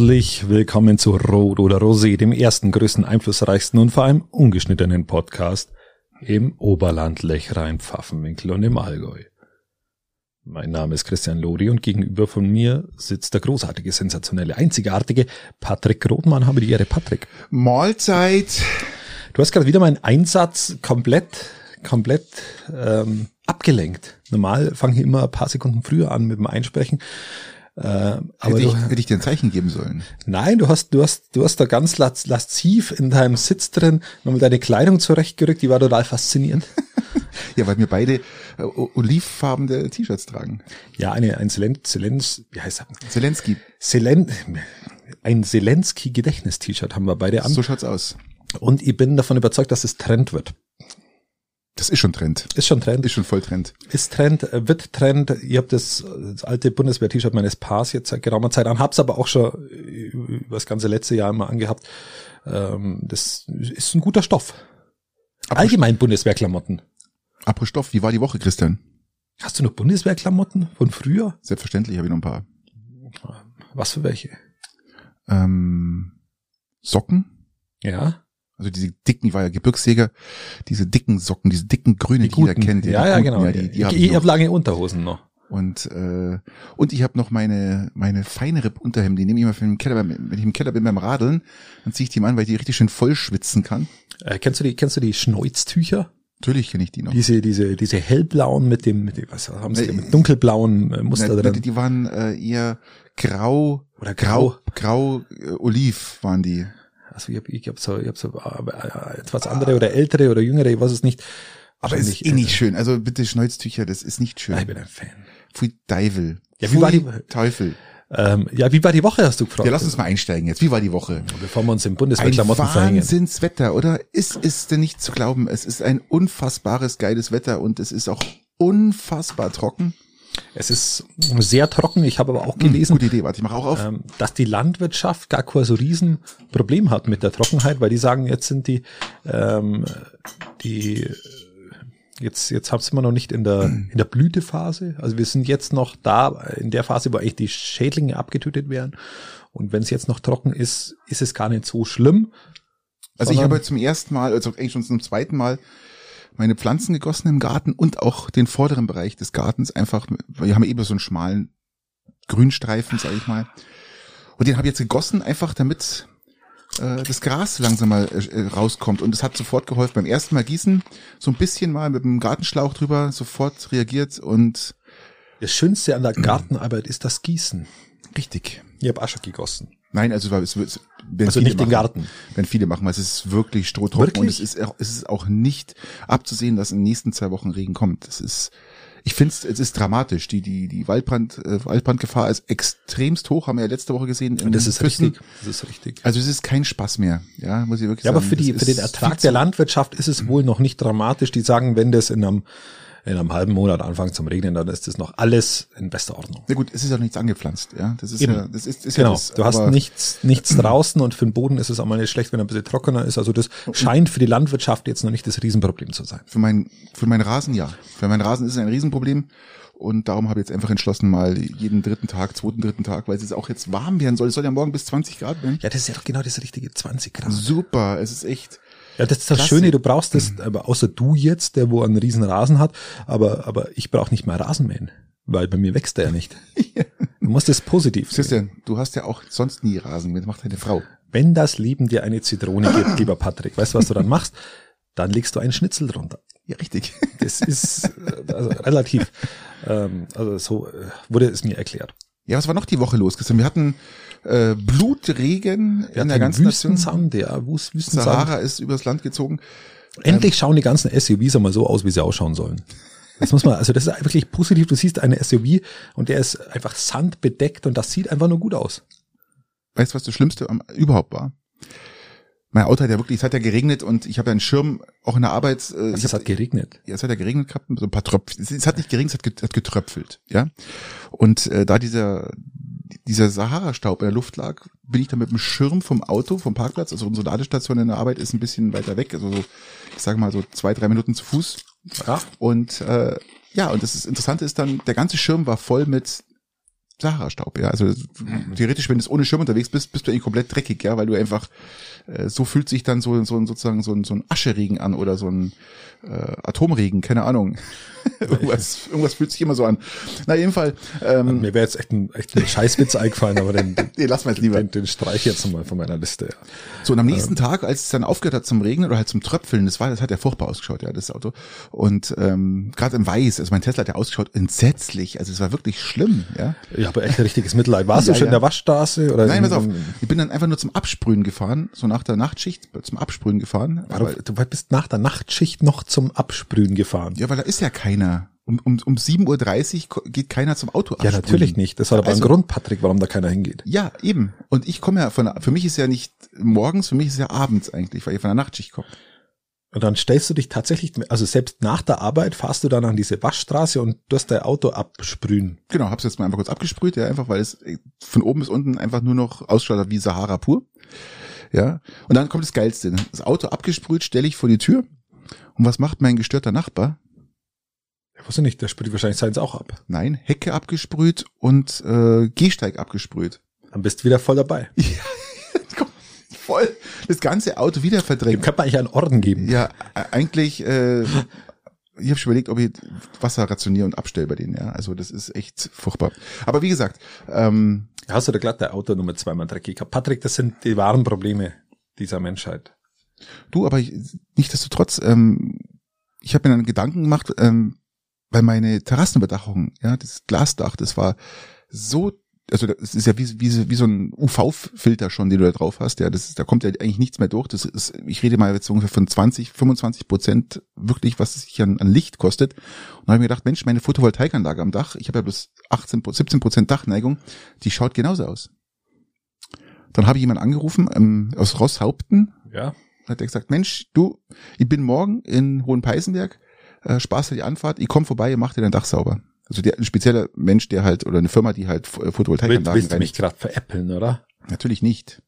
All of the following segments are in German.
Herzlich willkommen zu Rot oder Rosé, dem ersten, größten, einflussreichsten und vor allem ungeschnittenen Podcast im Oberland, Lechrein, Pfaffenwinkel und im Allgäu. Mein Name ist Christian Lodi und gegenüber von mir sitzt der großartige, sensationelle, einzigartige Patrick Rothmann. Habe die Ehre, Patrick. Mahlzeit. Du hast gerade wieder meinen Einsatz komplett, komplett ähm, abgelenkt. Normal fange ich immer ein paar Sekunden früher an mit dem Einsprechen. Äh, aber hätte, ich, hätte ich dir ein Zeichen geben sollen? Nein, du hast, du hast, du hast da ganz lasziv in deinem Sitz drin nochmal deine Kleidung zurechtgerückt, die war total faszinierend. ja, weil wir beide äh, olivfarbene T-Shirts tragen. Ja, eine, ein Zelens, wie heißt er? Zelensky. Zelen, ein Zelensky-Gedächtnis-T-Shirt haben wir beide an. So schaut's aus. Und ich bin davon überzeugt, dass es Trend wird. Das ist schon Trend. Ist schon Trend. Ist schon voll Trend. Ist Trend, äh, wird Trend. Ihr habt das, das alte Bundeswehr-T-Shirt meines Paars jetzt seit geraumer Zeit an, hab's aber auch schon über das ganze letzte Jahr immer angehabt. Ähm, das ist ein guter Stoff. Aber Allgemein Bundeswehrklamotten. Apropos Stoff, wie war die Woche, Christian? Hast du noch Bundeswehrklamotten von früher? Selbstverständlich habe ich noch ein paar. Was für welche? Ähm, Socken. Ja. Also diese dicken, ich war ja Gebirgsjäger, diese dicken Socken, diese dicken Grüne, die, die jeder kennt. Ja, ja, guten, genau. Ja, die, die ich ich habe lange Unterhosen noch. Und äh, und ich habe noch meine meine feine Ripp Unterhemden, die nehme ich immer für den Keller, wenn ich im Keller bin beim Radeln, dann ziehe ich die mal an, weil ich die richtig schön voll schwitzen kann. Äh, kennst du die kennst du die Schneuztücher? Natürlich kenne ich die noch. Diese diese diese hellblauen mit dem mit dem was haben sie äh, mit dunkelblauen äh, Muster na, drin. Die waren äh, eher grau oder grau grau, grau äh, oliv waren die. Also ich habe ich hab so, ich hab so äh, etwas andere oder ältere oder jüngere, ich weiß es nicht. Aber es ist eh nicht schön. Also bitte Schneuztücher, das ist nicht schön. Ich bin ein Fan. Pfui Teufel. Ja, wie Pfui war die Teufel. Ähm, ja, wie war die Woche, hast du gefragt? Ja, lass uns mal einsteigen jetzt. Wie war die Woche? Bevor wir uns im Bundeswehrklamotten verhängen. Wahnsinnswetter, oder? Ist es denn nicht zu glauben? Es ist ein unfassbares geiles Wetter und es ist auch unfassbar trocken. Es ist sehr trocken. Ich habe aber auch hm, gelesen, gute Idee, warte, ich mache auch auf. Ähm, dass die Landwirtschaft gar kein so Riesenproblem hat mit der Trockenheit, weil die sagen, jetzt sind die, ähm, die jetzt jetzt haben wir noch nicht in der in der Blütephase. Also wir sind jetzt noch da in der Phase, wo eigentlich die Schädlinge abgetötet werden. Und wenn es jetzt noch trocken ist, ist es gar nicht so schlimm. Also ich habe zum ersten Mal, also eigentlich schon zum zweiten Mal meine Pflanzen gegossen im Garten und auch den vorderen Bereich des Gartens einfach, wir haben eben so einen schmalen Grünstreifen, sage ich mal. Und den habe ich jetzt gegossen, einfach damit äh, das Gras langsam mal äh, rauskommt. Und es hat sofort geholfen. Beim ersten Mal gießen, so ein bisschen mal mit dem Gartenschlauch drüber, sofort reagiert und das Schönste an der Gartenarbeit ist das Gießen. Richtig. Ich habe Asche gegossen. Nein, also es, es, wenn also nicht machen, den Garten. Wenn viele machen, weil es ist wirklich strohtrocken und es ist, es ist auch nicht abzusehen, dass in den nächsten zwei Wochen Regen kommt. Das ist, ich finde es ist dramatisch. Die die die Waldbrand äh, Waldbrandgefahr ist extremst hoch, haben wir ja letzte Woche gesehen. In das ist Füssen. richtig. Das ist richtig. Also es ist kein Spaß mehr. Ja, muss ich wirklich ja, sagen. aber für die für den Ertrag der Landwirtschaft ist es wohl noch nicht dramatisch. Die sagen, wenn das in einem in einem halben Monat anfangen zum Regnen, dann ist das noch alles in bester Ordnung. Na gut, es ist auch nichts angepflanzt, ja. Das ist Eben. ja, das ist, ist genau. ja das, du hast nichts, nichts draußen und für den Boden ist es auch mal nicht schlecht, wenn er ein bisschen trockener ist. Also das scheint für die Landwirtschaft jetzt noch nicht das Riesenproblem zu sein. Für mein, für meinen Rasen ja. Für meinen Rasen ist es ein Riesenproblem. Und darum habe ich jetzt einfach entschlossen, mal jeden dritten Tag, zweiten, dritten Tag, weil es jetzt auch jetzt warm werden soll. Es soll ja morgen bis 20 Grad werden. Ja, das ist ja doch genau das richtige 20 Grad. Super, es ist echt. Ja, das ist das Klasse. Schöne, du brauchst das, aber außer du jetzt, der wo einen riesen Rasen hat, aber, aber ich brauche nicht mehr Rasenmähen, weil bei mir wächst der ja nicht. Du musst es positiv sehen. du hast ja auch sonst nie Rasen, das macht deine Frau. Wenn das Leben dir eine Zitrone gibt, lieber Patrick, weißt du, was du dann machst? Dann legst du einen Schnitzel drunter. Ja, richtig. Das ist äh, also relativ, ähm, also so äh, wurde es mir erklärt. Ja, was war noch die Woche los, Christian? Wir hatten äh, Blutregen Wir in der ganzen Wüstensand, ja, Wüstensand. Sahara ist übers Land gezogen. Endlich ähm, schauen die ganzen SUVs einmal so aus, wie sie ausschauen sollen. Das muss man, also das ist wirklich positiv. Du siehst eine SUV und der ist einfach sandbedeckt und das sieht einfach nur gut aus. Weißt du, was das Schlimmste am, überhaupt war? Mein Auto hat ja wirklich, es hat ja geregnet und ich habe ja einen Schirm auch in der Arbeit. Äh, also es hat geregnet. Ja, es hat ja geregnet gehabt, so ein paar Tröpfchen. Es, hat nicht geregnet, es hat getröpfelt, ja. Und äh, da dieser dieser Sahara-Staub in der Luft lag, bin ich dann mit dem Schirm vom Auto, vom Parkplatz, also unsere Ladestation in der Arbeit ist ein bisschen weiter weg, also so, ich sage mal so zwei, drei Minuten zu Fuß. Ja. Und äh, ja, und das ist, Interessante ist dann, der ganze Schirm war voll mit Sahara-Staub, ja. Also theoretisch, wenn du ohne Schirm unterwegs bist, bist du eigentlich komplett dreckig, ja, weil du einfach äh, so fühlt sich dann so so sozusagen so ein, so ein Ascheregen an oder so ein äh, Atomregen, keine Ahnung. irgendwas, irgendwas fühlt sich immer so an. Na, jeden Fall. Ähm, Mir wäre jetzt echt ein, echt ein Scheißwitz eingefallen, aber den, den, nee, lass mal lieber. den, den streich ich jetzt nochmal von meiner Liste. Ja. So, und am nächsten Tag, als es dann aufgehört hat zum Regnen oder halt zum Tröpfeln, das war, das hat ja furchtbar ausgeschaut, ja, das Auto. Und ähm, gerade im Weiß, also mein Tesla hat ja ausgeschaut entsetzlich, also es war wirklich schlimm, ja. Ich habe echt ein richtiges Mitleid. Warst Ja, du schon in ja. der Waschstraße? Oder Nein, in, pass auf, ich bin dann einfach nur zum Absprühen gefahren, so nach der Nachtschicht zum Absprühen gefahren. Warum, Aber, du bist nach der Nachtschicht noch zum Absprühen gefahren. ja, weil da ist ja keiner. Um, um, um 7.30 Uhr geht keiner zum Auto Ja, natürlich nicht. Das hat aber Also- einen Grund, Patrick, warum da keiner hingeht. Ja, eben. Und ich komme ja von, für mich ist ja nicht morgens, für mich ist ja abends eigentlich, weil ich von der Nachtschicht komme. Und dann stellst du dich tatsächlich, also selbst nach der Arbeit fahrst du dann an diese Waschstraße und tust dein Auto absprühen. Genau, hab's jetzt mal einfach kurz abgesprüht, ja, einfach weil es äh, von oben bis unten einfach nur noch ausschaut wie Sahara pur. Ja, und dann kommt das Geilste. Das Auto abgesprüht, stelle ich vor die Tür. Und was macht mein gestörter Nachbar? Ich wusste nicht, der sprüht wahrscheinlich seins auch ab. Nein, Hecke abgesprüht und äh, Gehsteig abgesprüht. Dann bist du wieder voll dabei. Voll das ganze Auto wieder Dem verdrängt. könnte man eigentlich einen Orden geben. Ja, äh, eigentlich, äh, ich habe schon überlegt, ob ich Wasser rationiere und abstelle bei denen, ja. Also das ist echt furchtbar. Aber wie gesagt, ähm, Hast du da glatt dein Auto Nummer zweimal dreckig gehabt? Patrick, das sind die wahren Probleme dieser Menschheit. Du, aber ich, nichtsdestotrotz, ähm, ich habe mir dann Gedanken gemacht, ähm, weil meine Terrassenüberdachung, ja, das Glasdach, das war so, also das ist ja wie, wie, wie so ein UV-Filter schon, den du da drauf hast, ja, das ist, da kommt ja eigentlich nichts mehr durch. Das ist, ich rede mal jetzt ungefähr von 20, 25 Prozent wirklich, was es sich an, an Licht kostet. Und da habe ich mir gedacht, Mensch, meine Photovoltaikanlage am Dach, ich habe ja bloß 18, 17 Prozent Dachneigung, die schaut genauso aus. Dann habe ich jemanden angerufen ähm, aus Rosshaupten, Ja. hat er gesagt, Mensch, du, ich bin morgen in Hohenpeißenberg, äh, sparst dir die Anfahrt, ich komm vorbei, mach dir dein Dach sauber. Also der, ein spezieller Mensch, der halt, oder eine Firma, die halt Willst, Photovoltaikanlagen willst du mich gerade veräppeln, oder? Natürlich nicht.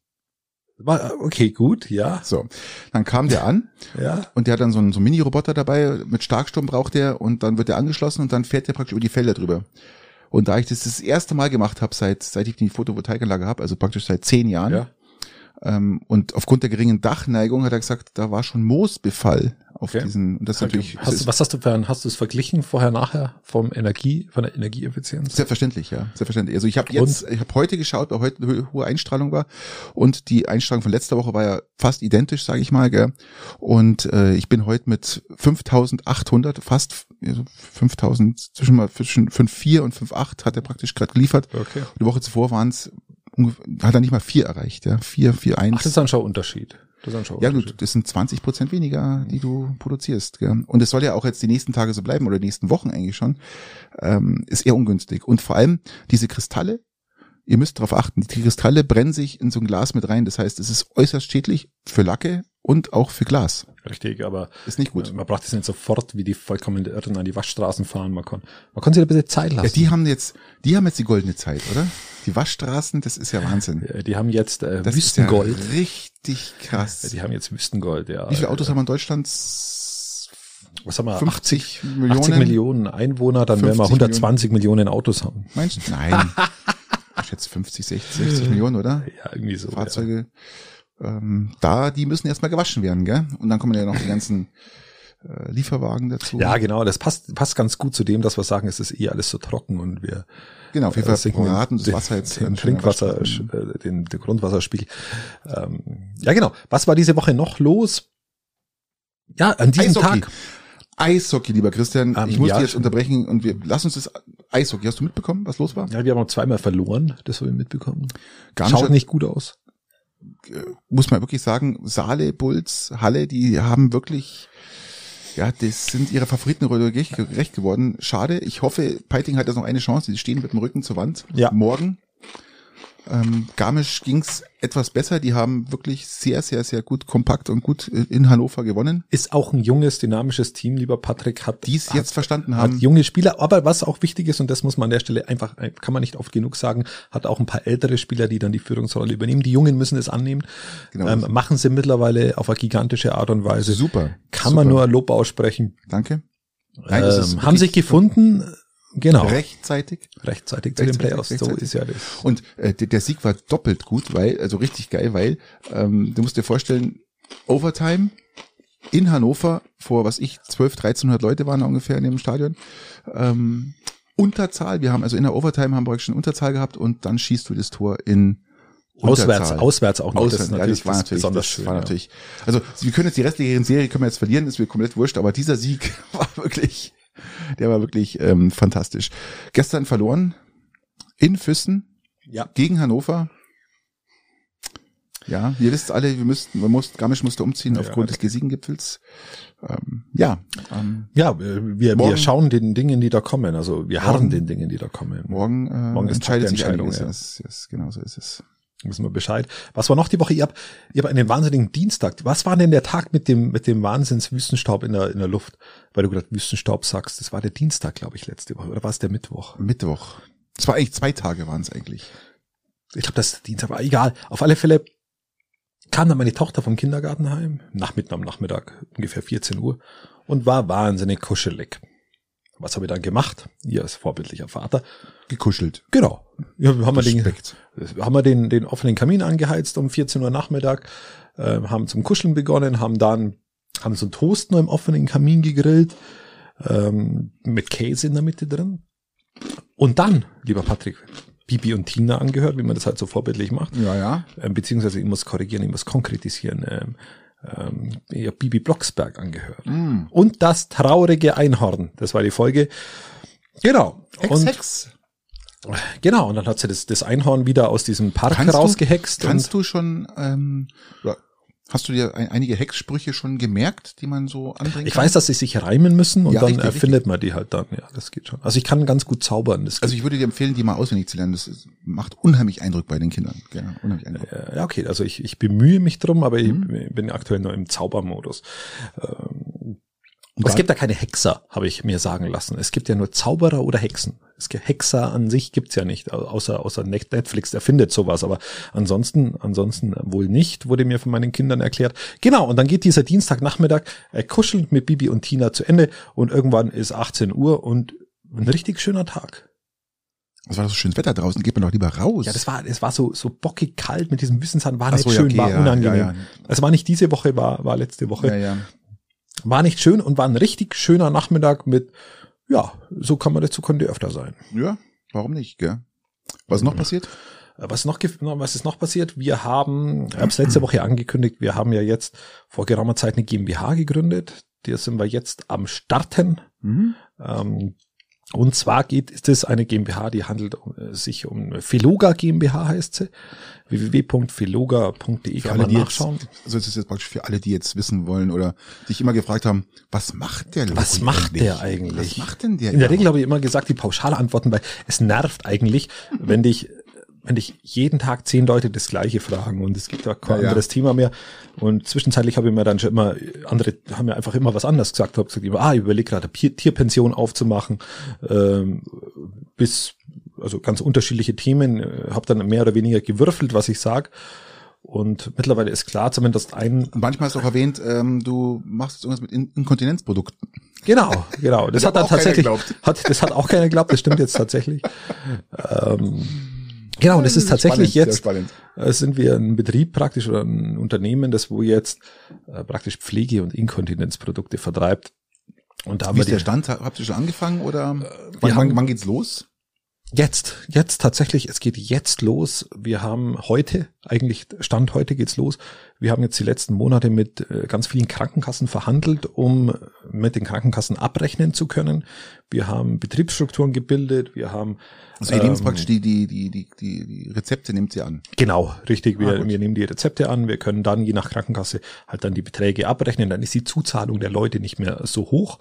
Okay, gut, ja. So, dann kam der an Ja. und der hat dann so einen, so einen Mini-Roboter dabei, mit Starkstrom braucht er und dann wird er angeschlossen und dann fährt er praktisch über die Felder drüber. Und da ich das das erste Mal gemacht habe, seit, seit ich die Photovoltaikanlage habe, also praktisch seit zehn Jahren, Ja. ähm, und aufgrund der geringen Dachneigung hat er gesagt, da war schon Moosbefall auf Okay. diesen, und das ist natürlich, Hast, was hast du für ein, hast du es verglichen vorher, nachher vom Energie, von der Energieeffizienz? selbstverständlich, ja, selbstverständlich. Also ich habe jetzt, ich habe heute geschaut, weil heute eine ho- hohe Einstrahlung war und die Einstrahlung von letzter Woche war ja fast identisch, sage ich mal, gell? Und äh, ich bin heute mit 5.800, fast also 5.000, zwischen mal zwischen 5,4 und 5,8 hat er praktisch gerade geliefert. Okay. Und die Woche zuvor waren es hat er nicht mal vier erreicht, ja, vier, vier, Ach, eins. das ist dann schon ein Unterschied. Das Ja gut, das sind 20 Prozent weniger, die du produzierst. Gell? Und es soll ja auch jetzt die nächsten Tage so bleiben oder die nächsten Wochen eigentlich schon. Ähm, ist eher ungünstig. Und vor allem diese Kristalle, ihr müsst darauf achten, die Kristalle brennen sich in so ein Glas mit rein. Das heißt, es ist äußerst schädlich für Lacke und auch für Glas. Richtig, aber Ist nicht gut. man braucht es nicht sofort wie die vollkommen Irren an die Waschstraßen fahren. Man kann, man kann sich ein bisschen Zeit Ja, lassen. die haben jetzt, die haben jetzt die goldene Zeit, oder? Die Waschstraßen, das ist ja Wahnsinn. die, die haben jetzt äh, Das Wüstengold. ist ja richtig krass. die haben jetzt Wüstengold, ja. Wie viele Autos haben wir in Deutschland? Was haben wir? 50 Millionen? 80 Millionen Einwohner, dann werden wir 50 120 Millionen Autos haben. Meinst du? Nein. Ich schätze 50, 60, 60 Millionen, oder? Ja, irgendwie so. Fahrzeuge. Ähm, da, die müssen erstmal gewaschen werden, gell? Und dann kommen ja noch die ganzen äh, Lieferwagen dazu. Ja. genau. Das passt, passt ganz gut zu dem, dass wir sagen, es ist eh alles so trocken und wir genau. Auf jeden äh, Fall sinken braten das Wasser jetzt den Trinkwasser, äh, den, den Grundwasserspiegel. Ähm, ja, genau. Was war diese Woche noch los? Ja, an diesem Eishockey. Tag. Eishockey, lieber Christian. Ähm, ich muss ja, dich jetzt unterbrechen und wir lassen uns das Eishockey. Hast du mitbekommen, was los war? Ja, wir haben zweimal verloren, das habe ich mitbekommen. Garmisch Schaut hat- nicht gut aus. Muss man wirklich sagen, Saale, Bulls, Halle, die haben wirklich, ja, das sind ihre Favoritenrolle gerecht gerecht geworden. Schade. Ich hoffe, Peiting hat jetzt noch eine Chance. Die stehen mit dem Rücken zur Wand. Ja. Morgen. Ähm, Garmisch ging's etwas besser. Die haben wirklich sehr, sehr, sehr gut kompakt und gut in Hannover gewonnen. Ist auch ein junges, dynamisches Team, lieber Patrick, hat Die es hat, jetzt verstanden hat haben. junge Spieler, aber was auch wichtig ist, und das muss man an der Stelle einfach, kann man nicht oft genug sagen, hat auch ein paar ältere Spieler, die dann die Führungsrolle übernehmen. Die Jungen müssen es annehmen. Genau. Ähm, machen sie mittlerweile auf eine gigantische Art und Weise. Super. Kann Super. man nur Lob aussprechen. Danke. Nein, das ist ähm, haben sich gefunden, Genau. Rechtzeitig. Rechtzeitig zu den Playoffs. So ist ja das. Und äh, der, der Sieg war doppelt gut, weil, also richtig geil, weil ähm, du musst dir vorstellen, Overtime in Hannover vor, was ich, 12, 1300 Leute waren ungefähr in dem Stadion. Ähm, Unterzahl, wir haben also in der Overtime haben wir schon Unterzahl gehabt und dann schießt du das Tor in Auswärts, Unterzahl. auswärts auch noch. Auswärts, ja, das war natürlich, besonders das schön. war ja. natürlich, also wir können jetzt die restliche Serie können wir jetzt verlieren, ist mir komplett wurscht, aber dieser Sieg war wirklich, der war wirklich ähm, fantastisch. Gestern verloren in Füssen Ja. gegen Hannover. Ja, ihr wisst alle, wir müssten, man muss, Garmisch musste umziehen Ja, aufgrund des Gesiegengipfels. Ähm, ja, ähm, Ja, wir, Morgen- wir schauen den Dingen, die da kommen. Also wir harren Morgen- den Dingen, die da kommen. morgen, äh, Morgen ist entscheidet sich einiges. ja. Das, das, genau so ist es. Wissen wir Bescheid. Was war noch die Woche? Ihr habt, ihr habt einen wahnsinnigen Dienstag. Was war denn der Tag mit dem, mit dem Wahnsinns-Wüstenstaub in der, in der Luft? Weil du gerade Wüstenstaub sagst. Das war der Dienstag, glaube ich, letzte Woche. Oder war es der Mittwoch? Mittwoch. Es war eigentlich zwei Tage waren es eigentlich. Ich glaube, das Dienstag war egal. Auf alle Fälle kam dann meine Tochter vom Kindergarten heim, nach mitten am Nachmittag, ungefähr 14 Uhr, und war wahnsinnig kuschelig. Was habe ich dann gemacht? Ihr als vorbildlicher Vater. Gekuschelt. Genau. Ja, haben wir den, haben wir den, den offenen Kamin angeheizt um 14 Uhr Nachmittag, äh, haben zum Kuscheln begonnen, haben dann, haben so einen Toast nur im offenen Kamin gegrillt, ähm, mit Käse in der Mitte drin. Und dann, lieber Patrick, Bibi und Tina angehört, wie man das halt so vorbildlich macht. Ja, ja. Ähm, beziehungsweise ich muss korrigieren, ich muss konkretisieren. Ähm, hab Bibi Blocksberg angehört. Mm. Und das traurige Einhorn. Das war die Folge. Genau. Hex, und, Hex. Genau, und dann hat sie das, das Einhorn wieder aus diesem Park Kannst du- rausgehext. Kannst du schon, ähm, hast du dir ein, einige Hexsprüche schon gemerkt, die man so anbringen ich kann? weiß, dass sie sich reimen müssen und Ja, dann richtig, erfindet man die halt dann. Ja, das geht schon. Also ich kann ganz gut zaubern. Also ich würde dir empfehlen, die mal auswendig zu lernen. Das ist, macht unheimlich Eindruck bei den Kindern. Ja, unheimlich Eindruck. Ja, okay, also ich, ich bemühe mich drum, aber Mhm. ich bin aktuell nur im Zaubermodus. Ähm, Und es gibt da keine Hexer, habe ich mir sagen lassen. Es gibt ja nur Zauberer oder Hexen. Es gibt Hexer an sich gibt's ja nicht, au- außer außer Net- Netflix erfindet sowas, aber ansonsten ansonsten wohl nicht, wurde mir von meinen Kindern erklärt. Genau, und dann geht dieser Dienstagnachmittag äh, kuschelnd mit Bibi und Tina zu Ende und irgendwann ist 18 Uhr und ein richtig schöner Tag. Es war so schönes Wetter draußen, geht man doch lieber raus. Ja, das war, es war so, so bockig kalt mit diesem Wissensand, war Ach nicht so, ja, schön, okay, war ja, unangenehm. ja, ja. Es war nicht diese Woche, war, war letzte Woche. War nicht schön und war ein richtig schöner Nachmittag mit, ja, so kann man das, so könnte öfter sein. Ja, warum nicht, gell? Was ist noch passiert? Äh, Was noch, was ist noch passiert? Wir haben, ich habe es letzte Woche angekündigt, wir haben ja jetzt vor geraumer Zeit eine GmbH gegründet. Die sind wir jetzt am Starten. Mhm. Ähm, und zwar geht, ist es eine GmbH, die handelt um, äh, sich um Feloga GmbH heißt sie. www.feloga.de kann man nachschauen. jetzt, also es ist jetzt praktisch für alle, die jetzt wissen wollen oder sich immer gefragt haben, was macht der Was macht der eigentlich? Was macht denn der? In der Regel habe ich immer gesagt, die pauschale Antworten, weil es nervt eigentlich, wenn dich, wenn dich jeden Tag zehn Leute das Gleiche fragen und es gibt da kein Ja, ja. anderes Thema mehr. Und zwischenzeitlich habe ich mir dann schon immer, andere haben mir einfach immer was anderes gesagt. Habe gesagt, ah, ich überlege gerade Tier- Tierpension aufzumachen, ähm, bis, also ganz unterschiedliche Themen, äh, habe dann mehr oder weniger gewürfelt, was ich sag. Und mittlerweile ist klar, zumindest ein, manchmal hast du auch erwähnt, ähm, du machst jetzt irgendwas mit In Inkontinenzprodukten. Genau, genau. Das Hat dann tatsächlich, hat, das hat auch keiner geglaubt, das stimmt jetzt tatsächlich. Ähm, genau, und das ist tatsächlich Spannend, jetzt, äh, sind wir ein Betrieb praktisch oder ein Unternehmen, das wo jetzt äh, praktisch Pflege- und Inkontinenzprodukte vertreibt. Und da haben Wie ist der Stand? Habt ihr schon angefangen oder wann, haben- wann, wann geht's los? jetzt, jetzt tatsächlich, es geht jetzt los. Wir haben heute, eigentlich Stand heute geht's los. Wir haben jetzt die letzten Monate mit äh, ganz vielen Krankenkassen verhandelt, um mit den Krankenkassen abrechnen zu können. Wir haben Betriebsstrukturen gebildet, wir haben Also ihr nehmt ähm, praktisch die, die, die, die, die, Rezepte nimmt ihr an. Genau, richtig. Wir, Ah, wir nehmen die Rezepte an, wir können dann je nach Krankenkasse halt dann die Beträge abrechnen, dann ist die Zuzahlung der Leute nicht mehr so hoch.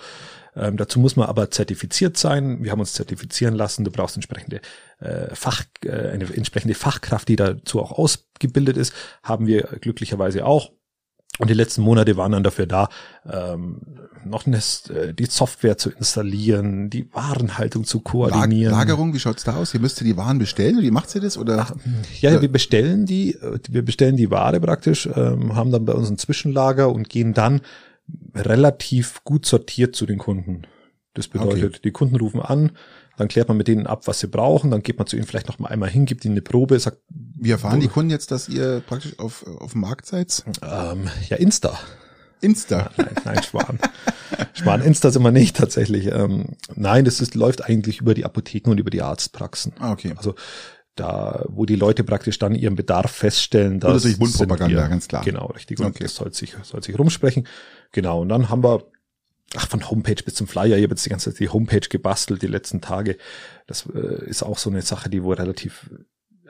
Ähm, dazu muss man aber zertifiziert sein. Wir haben uns zertifizieren lassen. Du brauchst entsprechende äh, Fach, äh, eine entsprechende Fachkraft, die dazu auch ausgebildet ist. Haben wir glücklicherweise auch. Und die letzten Monate waren dann dafür da, ähm, noch eine, äh, die Software zu installieren, die Warenhaltung zu koordinieren. Lagerung, wie schaut's da aus? Ihr müsst ihr die Waren bestellen? Wie macht ihr das? Oder? Ja, ja, wir bestellen die, äh, wir bestellen die Ware praktisch, ähm, haben dann bei uns ein Zwischenlager und gehen dann relativ gut sortiert zu den Kunden. Das bedeutet, die Kunden rufen an, dann klärt man mit denen ab, was sie brauchen, dann geht man zu ihnen vielleicht noch mal einmal hin, gibt ihnen eine Probe, sagt. Wie erfahren die Kunden jetzt, dass ihr praktisch auf, auf dem Markt seid? Ähm, ja, Insta. Insta. Nein, nein, Schwan. Schwan, Insta sind wir nicht tatsächlich. Ähm, nein, das ist, läuft eigentlich über die Apotheken und über die Arztpraxen. Ah, okay. Also da, wo die Leute praktisch dann ihren Bedarf feststellen. Oder durch Mundpropaganda, ganz klar. Genau, richtig. Und okay. das soll sich, soll sich rumsprechen. Genau. Und dann haben wir, ach, von Homepage bis zum Flyer, ich habe jetzt die ganze Zeit die Homepage gebastelt die letzten Tage. Das äh, ist auch so eine Sache, die wohl relativ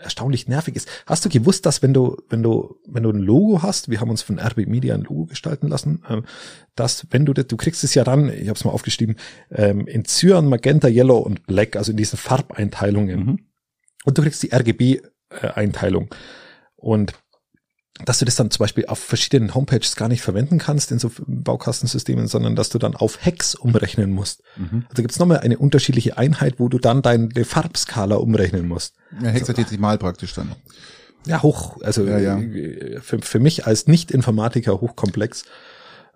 erstaunlich nervig ist. Hast du gewusst, dass wenn du, wenn du, wenn du ein Logo hast, wir haben uns von RB Media ein Logo gestalten lassen, ähm, dass wenn du, du kriegst es ja dann, ich habe es mal aufgeschrieben, ähm, in Cyan, Magenta, Yellow und Black, also in diesen Farbeinteilungen. Mhm. Und du kriegst die RGB-Einteilung. Und dass du das dann zum Beispiel auf verschiedenen Homepages gar nicht verwenden kannst in so Baukastensystemen, sondern dass du dann auf Hex umrechnen musst. Mhm. Also gibt es nochmal eine unterschiedliche Einheit, wo du dann deine Farbskala umrechnen musst. Ja, hexadezimal praktisch dann. Ja, hoch, also ja, ja. Für, für mich als Nicht-Informatiker hochkomplex.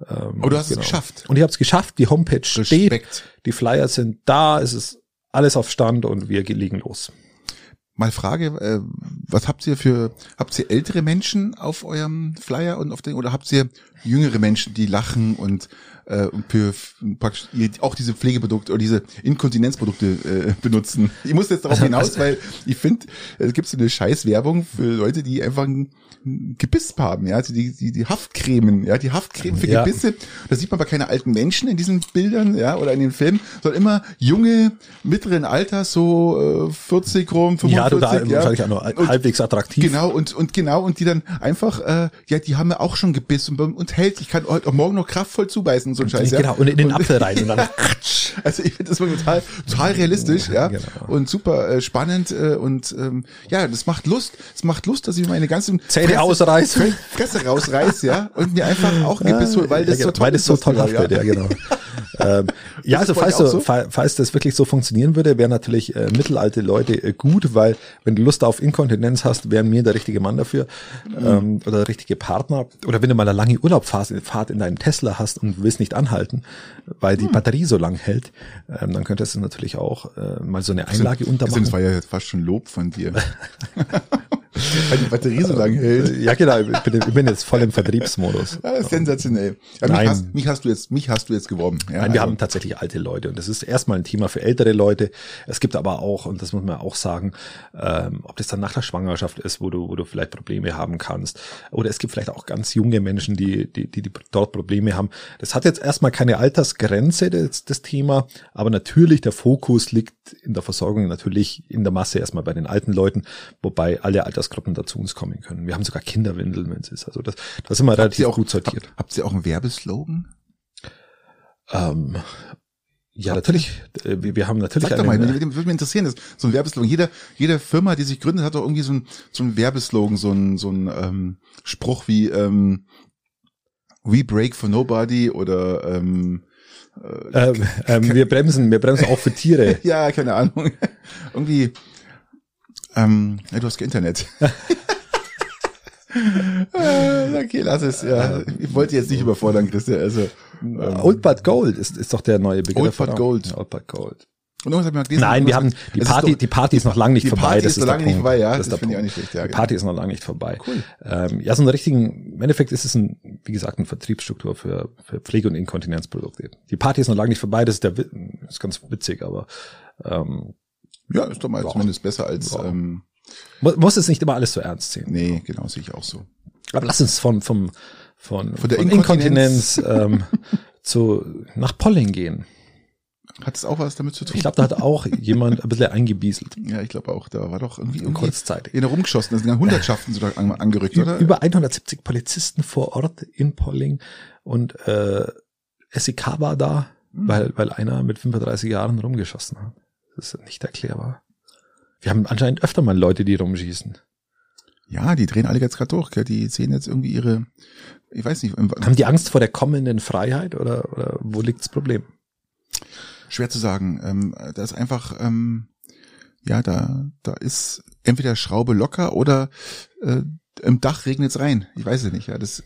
Ähm, Aber du hast genau. es geschafft. Und ich habe es geschafft, die Homepage Respekt. steht, die Flyer sind da, es ist alles auf Stand und wir legen los. Mal Frage, äh, was habt ihr für, habt ihr ältere Menschen auf eurem Flyer und auf den, oder habt ihr jüngere Menschen, die lachen und, äh, für, praktisch auch diese Pflegeprodukte oder diese Inkontinenzprodukte äh, benutzen? Ich muss jetzt darauf hinaus, weil ich finde, es gibt so eine Scheißwerbung für Leute, die einfach ein Gebiss haben, ja, also die, die, die Haftcremen, ja, die Haftcreme für ja. Gebisse. Das sieht man aber keine alten Menschen in diesen Bildern, ja, oder in den Filmen, sondern immer junge, mittleren Alters, so äh, 40 rum, 45. Ja, du da ja. wahrscheinlich auch noch und, halbwegs attraktiv. Genau, und, und genau, und die dann einfach, äh, ja, die haben ja auch schon Gebiss und, und hält, ich kann heute auch morgen noch kraftvoll zubeißen und so ein Scheiß, ja. Genau, und in den Apfel rein und dann Also ich finde das total, total realistisch, ja, genau. und super äh, spannend äh, und ähm, ja, das macht Lust, es macht Lust, dass ich meine ganzen Zähne ausreiße. Fresse rausreiße, ja, und mir einfach auch ein Gebiss hole, weil das ja, so toll weil das so toll haftet, ja, genau. ähm, ja, also falls, so, falls das wirklich so funktionieren würde, wären natürlich äh, mittelalte Leute äh, gut, weil wenn du Lust auf Inkontinenz hast, wären mir der richtige Mann dafür mhm. ähm, oder der richtige Partner. Oder wenn du mal eine lange Urlaubfahrt in deinem Tesla hast und willst nicht anhalten, weil die mhm. Batterie so lang hält, ähm, dann könntest du natürlich auch äh, mal so eine Einlage untermachen. Das war ja fast schon Lob von dir. Weil die Batterie so lange hält. Ja, genau. Ich bin, ich bin jetzt voll im Vertriebsmodus. Ja, sensationell. Ja, Nein. Mich hast, mich hast, du jetzt, mich hast du jetzt geworben. Ja, Nein, wir also. haben tatsächlich alte Leute und das ist erstmal ein Thema für ältere Leute. Es gibt aber auch, und das muss man auch sagen, ähm, ob das dann nach der Schwangerschaft ist, wo du, wo du vielleicht Probleme haben kannst. Oder es gibt vielleicht auch ganz junge Menschen, die, die, die, die dort Probleme haben. Das hat jetzt erstmal keine Altersgrenze, das, das Thema, aber natürlich der Fokus liegt in der Versorgung natürlich in der Masse erstmal bei den alten Leuten, wobei alle Alters Altersgruppen dazu uns kommen können. Wir haben sogar Kinderwindeln, wenn es ist. Also das, das sind wir relativ auch, gut sortiert. Hab, habt ihr auch einen Werbeslogan? Ähm, ja, natürlich. Äh, wir, wir haben natürlich. Sag doch mal, würde mich interessieren, das, so ein Werbeslogan. Jede, jede Firma, die sich gründet, hat doch irgendwie so ein, so ein Werbeslogan, so ein, so ein ähm, Spruch wie ähm, We break for nobody oder ähm, äh, ähm, ähm, wir bremsen, wir bremsen auch für Tiere. ja, keine Ahnung. irgendwie ähm, ja, du hast kein Internet. Äh, okay, lass es. Ja, ich wollte jetzt nicht überfordern, Christian. Also ähm, Old But Gold ist, ist doch der neue Begriff. Old But Gold. Old But Gold. Und irgendwas ich gelesen, Nein, wir haben die Party, doch, die Party ist noch lange nicht die vorbei. Party das ist noch lange nicht vorbei, ja. Das, das finde ich auch nicht schlecht. Ja, die genau. Party ist noch lange nicht vorbei. Cool. Ähm, ja, so einen richtigen, im Endeffekt ist es ein, wie gesagt, eine Vertriebsstruktur für, für Pflege- und Inkontinenzprodukte. Die Party ist noch lange nicht vorbei. Das ist der, ist ganz witzig, aber ähm, ja, ist doch mal ja. zumindest besser als ja. ähm, muss es nicht immer alles so ernst sehen. Nee, genau, sehe ich auch so. Aber lass uns von, vom, von, von der von Inkontinenz, ähm, zu, nach Polling gehen. Hat es auch was damit zu tun? Ich glaube, da hat auch jemand ein bisschen eingebieselt. Ja, ich glaube auch. Da war doch irgendwie, irgendwie kurzzeitig. In rumgeschossen. Da sind Hundertschaften so an, angerückt, oder? Über 170 Polizisten vor Ort in Polling und äh, SEK war da, hm. weil, weil einer mit 35 Jahren rumgeschossen hat. Das ist nicht erklärbar. Wir haben anscheinend öfter mal Leute, die rumschießen. Ja, die drehen alle jetzt gerade durch. Gell? Die sehen jetzt irgendwie ihre, ich weiß nicht. Haben die Angst vor der kommenden Freiheit oder, oder wo liegt das Problem? Schwer zu sagen. Ähm, da ist einfach, ähm, ja, da, da ist entweder Schraube locker oder äh, im Dach regnet es rein. Ich weiß es nicht. Ja, das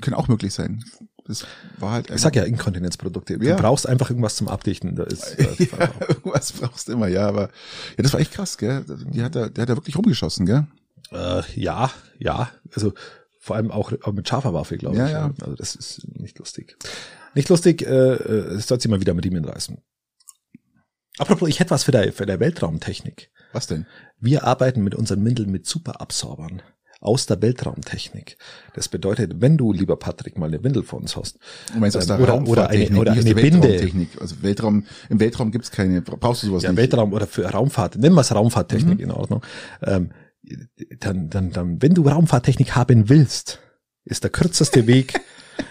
kann auch möglich sein. Das war halt Ich sag ja Inkontinenzprodukte. Du Ja. brauchst einfach irgendwas zum Abdichten. Da ist, da ist ja, irgendwas brauchst du immer, ja, aber ja, das war echt krass, gell? Die hat er, der hat da wirklich rumgeschossen, gell? äh, ja, ja. Also vor allem auch, mit scharfer Waffe, glaube Ja, ich. ja. Also das ist nicht lustig. Nicht lustig, äh, äh, es soll sich mal wieder mit ihm reißen. Apropos, ich hätte was für der, für der Weltraumtechnik. Was denn? Wir arbeiten mit unseren Windeln mit Superabsorbern aus der Weltraumtechnik. Das bedeutet, wenn du, lieber Patrick, mal eine Windel vor uns hast, Du meinst aus ähm, der oder, oder eine, oder eine Binde, Weltraumtechnik. Also Weltraum, im Weltraum gibt's keine, brauchst du sowas ja, nicht. Weltraum oder für Raumfahrt, nennen wir es Raumfahrttechnik Mhm. in Ordnung. Ähm, dann, dann, dann, wenn du Raumfahrttechnik haben willst, ist der kürzeste Weg,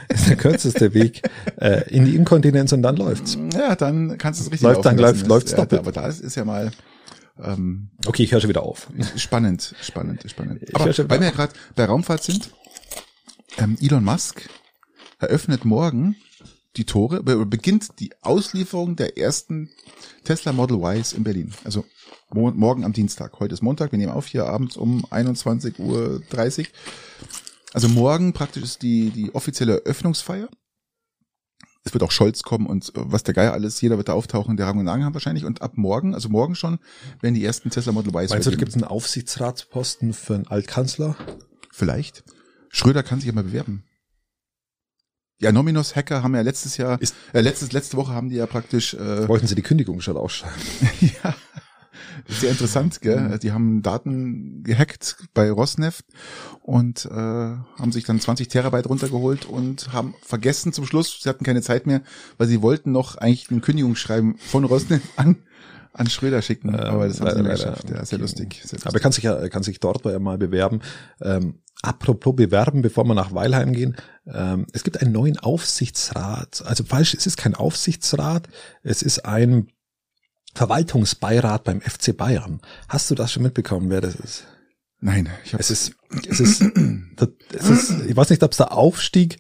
ist der kürzeste Weg äh, in die Inkontinenz und dann läuft's. Ja, dann kannst du es richtig Läuft dann, läuft- läuft's ja, doppelt. Aber da ist, ist ja mal ähm, Okay, ich höre schon wieder auf. spannend, spannend, spannend. Ich Aber weil wir ja gerade bei Raumfahrt sind, ähm, Elon Musk eröffnet morgen die Tore, be- beginnt die Auslieferung der ersten Tesla Model Ys in Berlin. Also mo morgen am Dienstag. Heute ist Montag, wir nehmen auf hier abends um 21.30 Uhr. Also morgen praktisch ist die, die offizielle Eröffnungsfeier. Es wird auch Scholz kommen und äh, was der Geier alles, jeder wird da auftauchen, der Rang und Namen haben wahrscheinlich. Und ab morgen, also morgen schon, werden die ersten Tesla Model Ys Meinst du, da gibt es einen Aufsichtsratsposten für einen Altkanzler? Vielleicht. Schröder kann sich ja mal bewerben. Die Anonymous-Hacker haben ja letztes Jahr, Ist- äh, letztes, letzte Woche haben die ja praktisch, äh, Wollten sie die Kündigung schon ausschreiben? ja, sehr interessant, gell? Die haben Daten gehackt bei Rosneft und äh, haben sich dann 20 Terabyte runtergeholt und haben vergessen zum Schluss, sie hatten keine Zeit mehr, weil sie wollten noch eigentlich ein Kündigungsschreiben von Rosneft an, an Schröder schicken, aber das haben sie leider, nicht leider. geschafft. Ja, sehr lustig. Sehr lustig. Aber er kann sich ja, kann sich dort mal bewerben. Ähm, apropos bewerben, bevor wir nach Weilheim gehen. Ähm, es gibt einen neuen Aufsichtsrat. Also falsch, es ist kein Aufsichtsrat, es ist ein Verwaltungsbeirat beim FC Bayern. Hast du das schon mitbekommen, wer das ist? Nein, ich habe Es ist, es ist, es ist, ich weiß nicht, ob es der Aufstieg,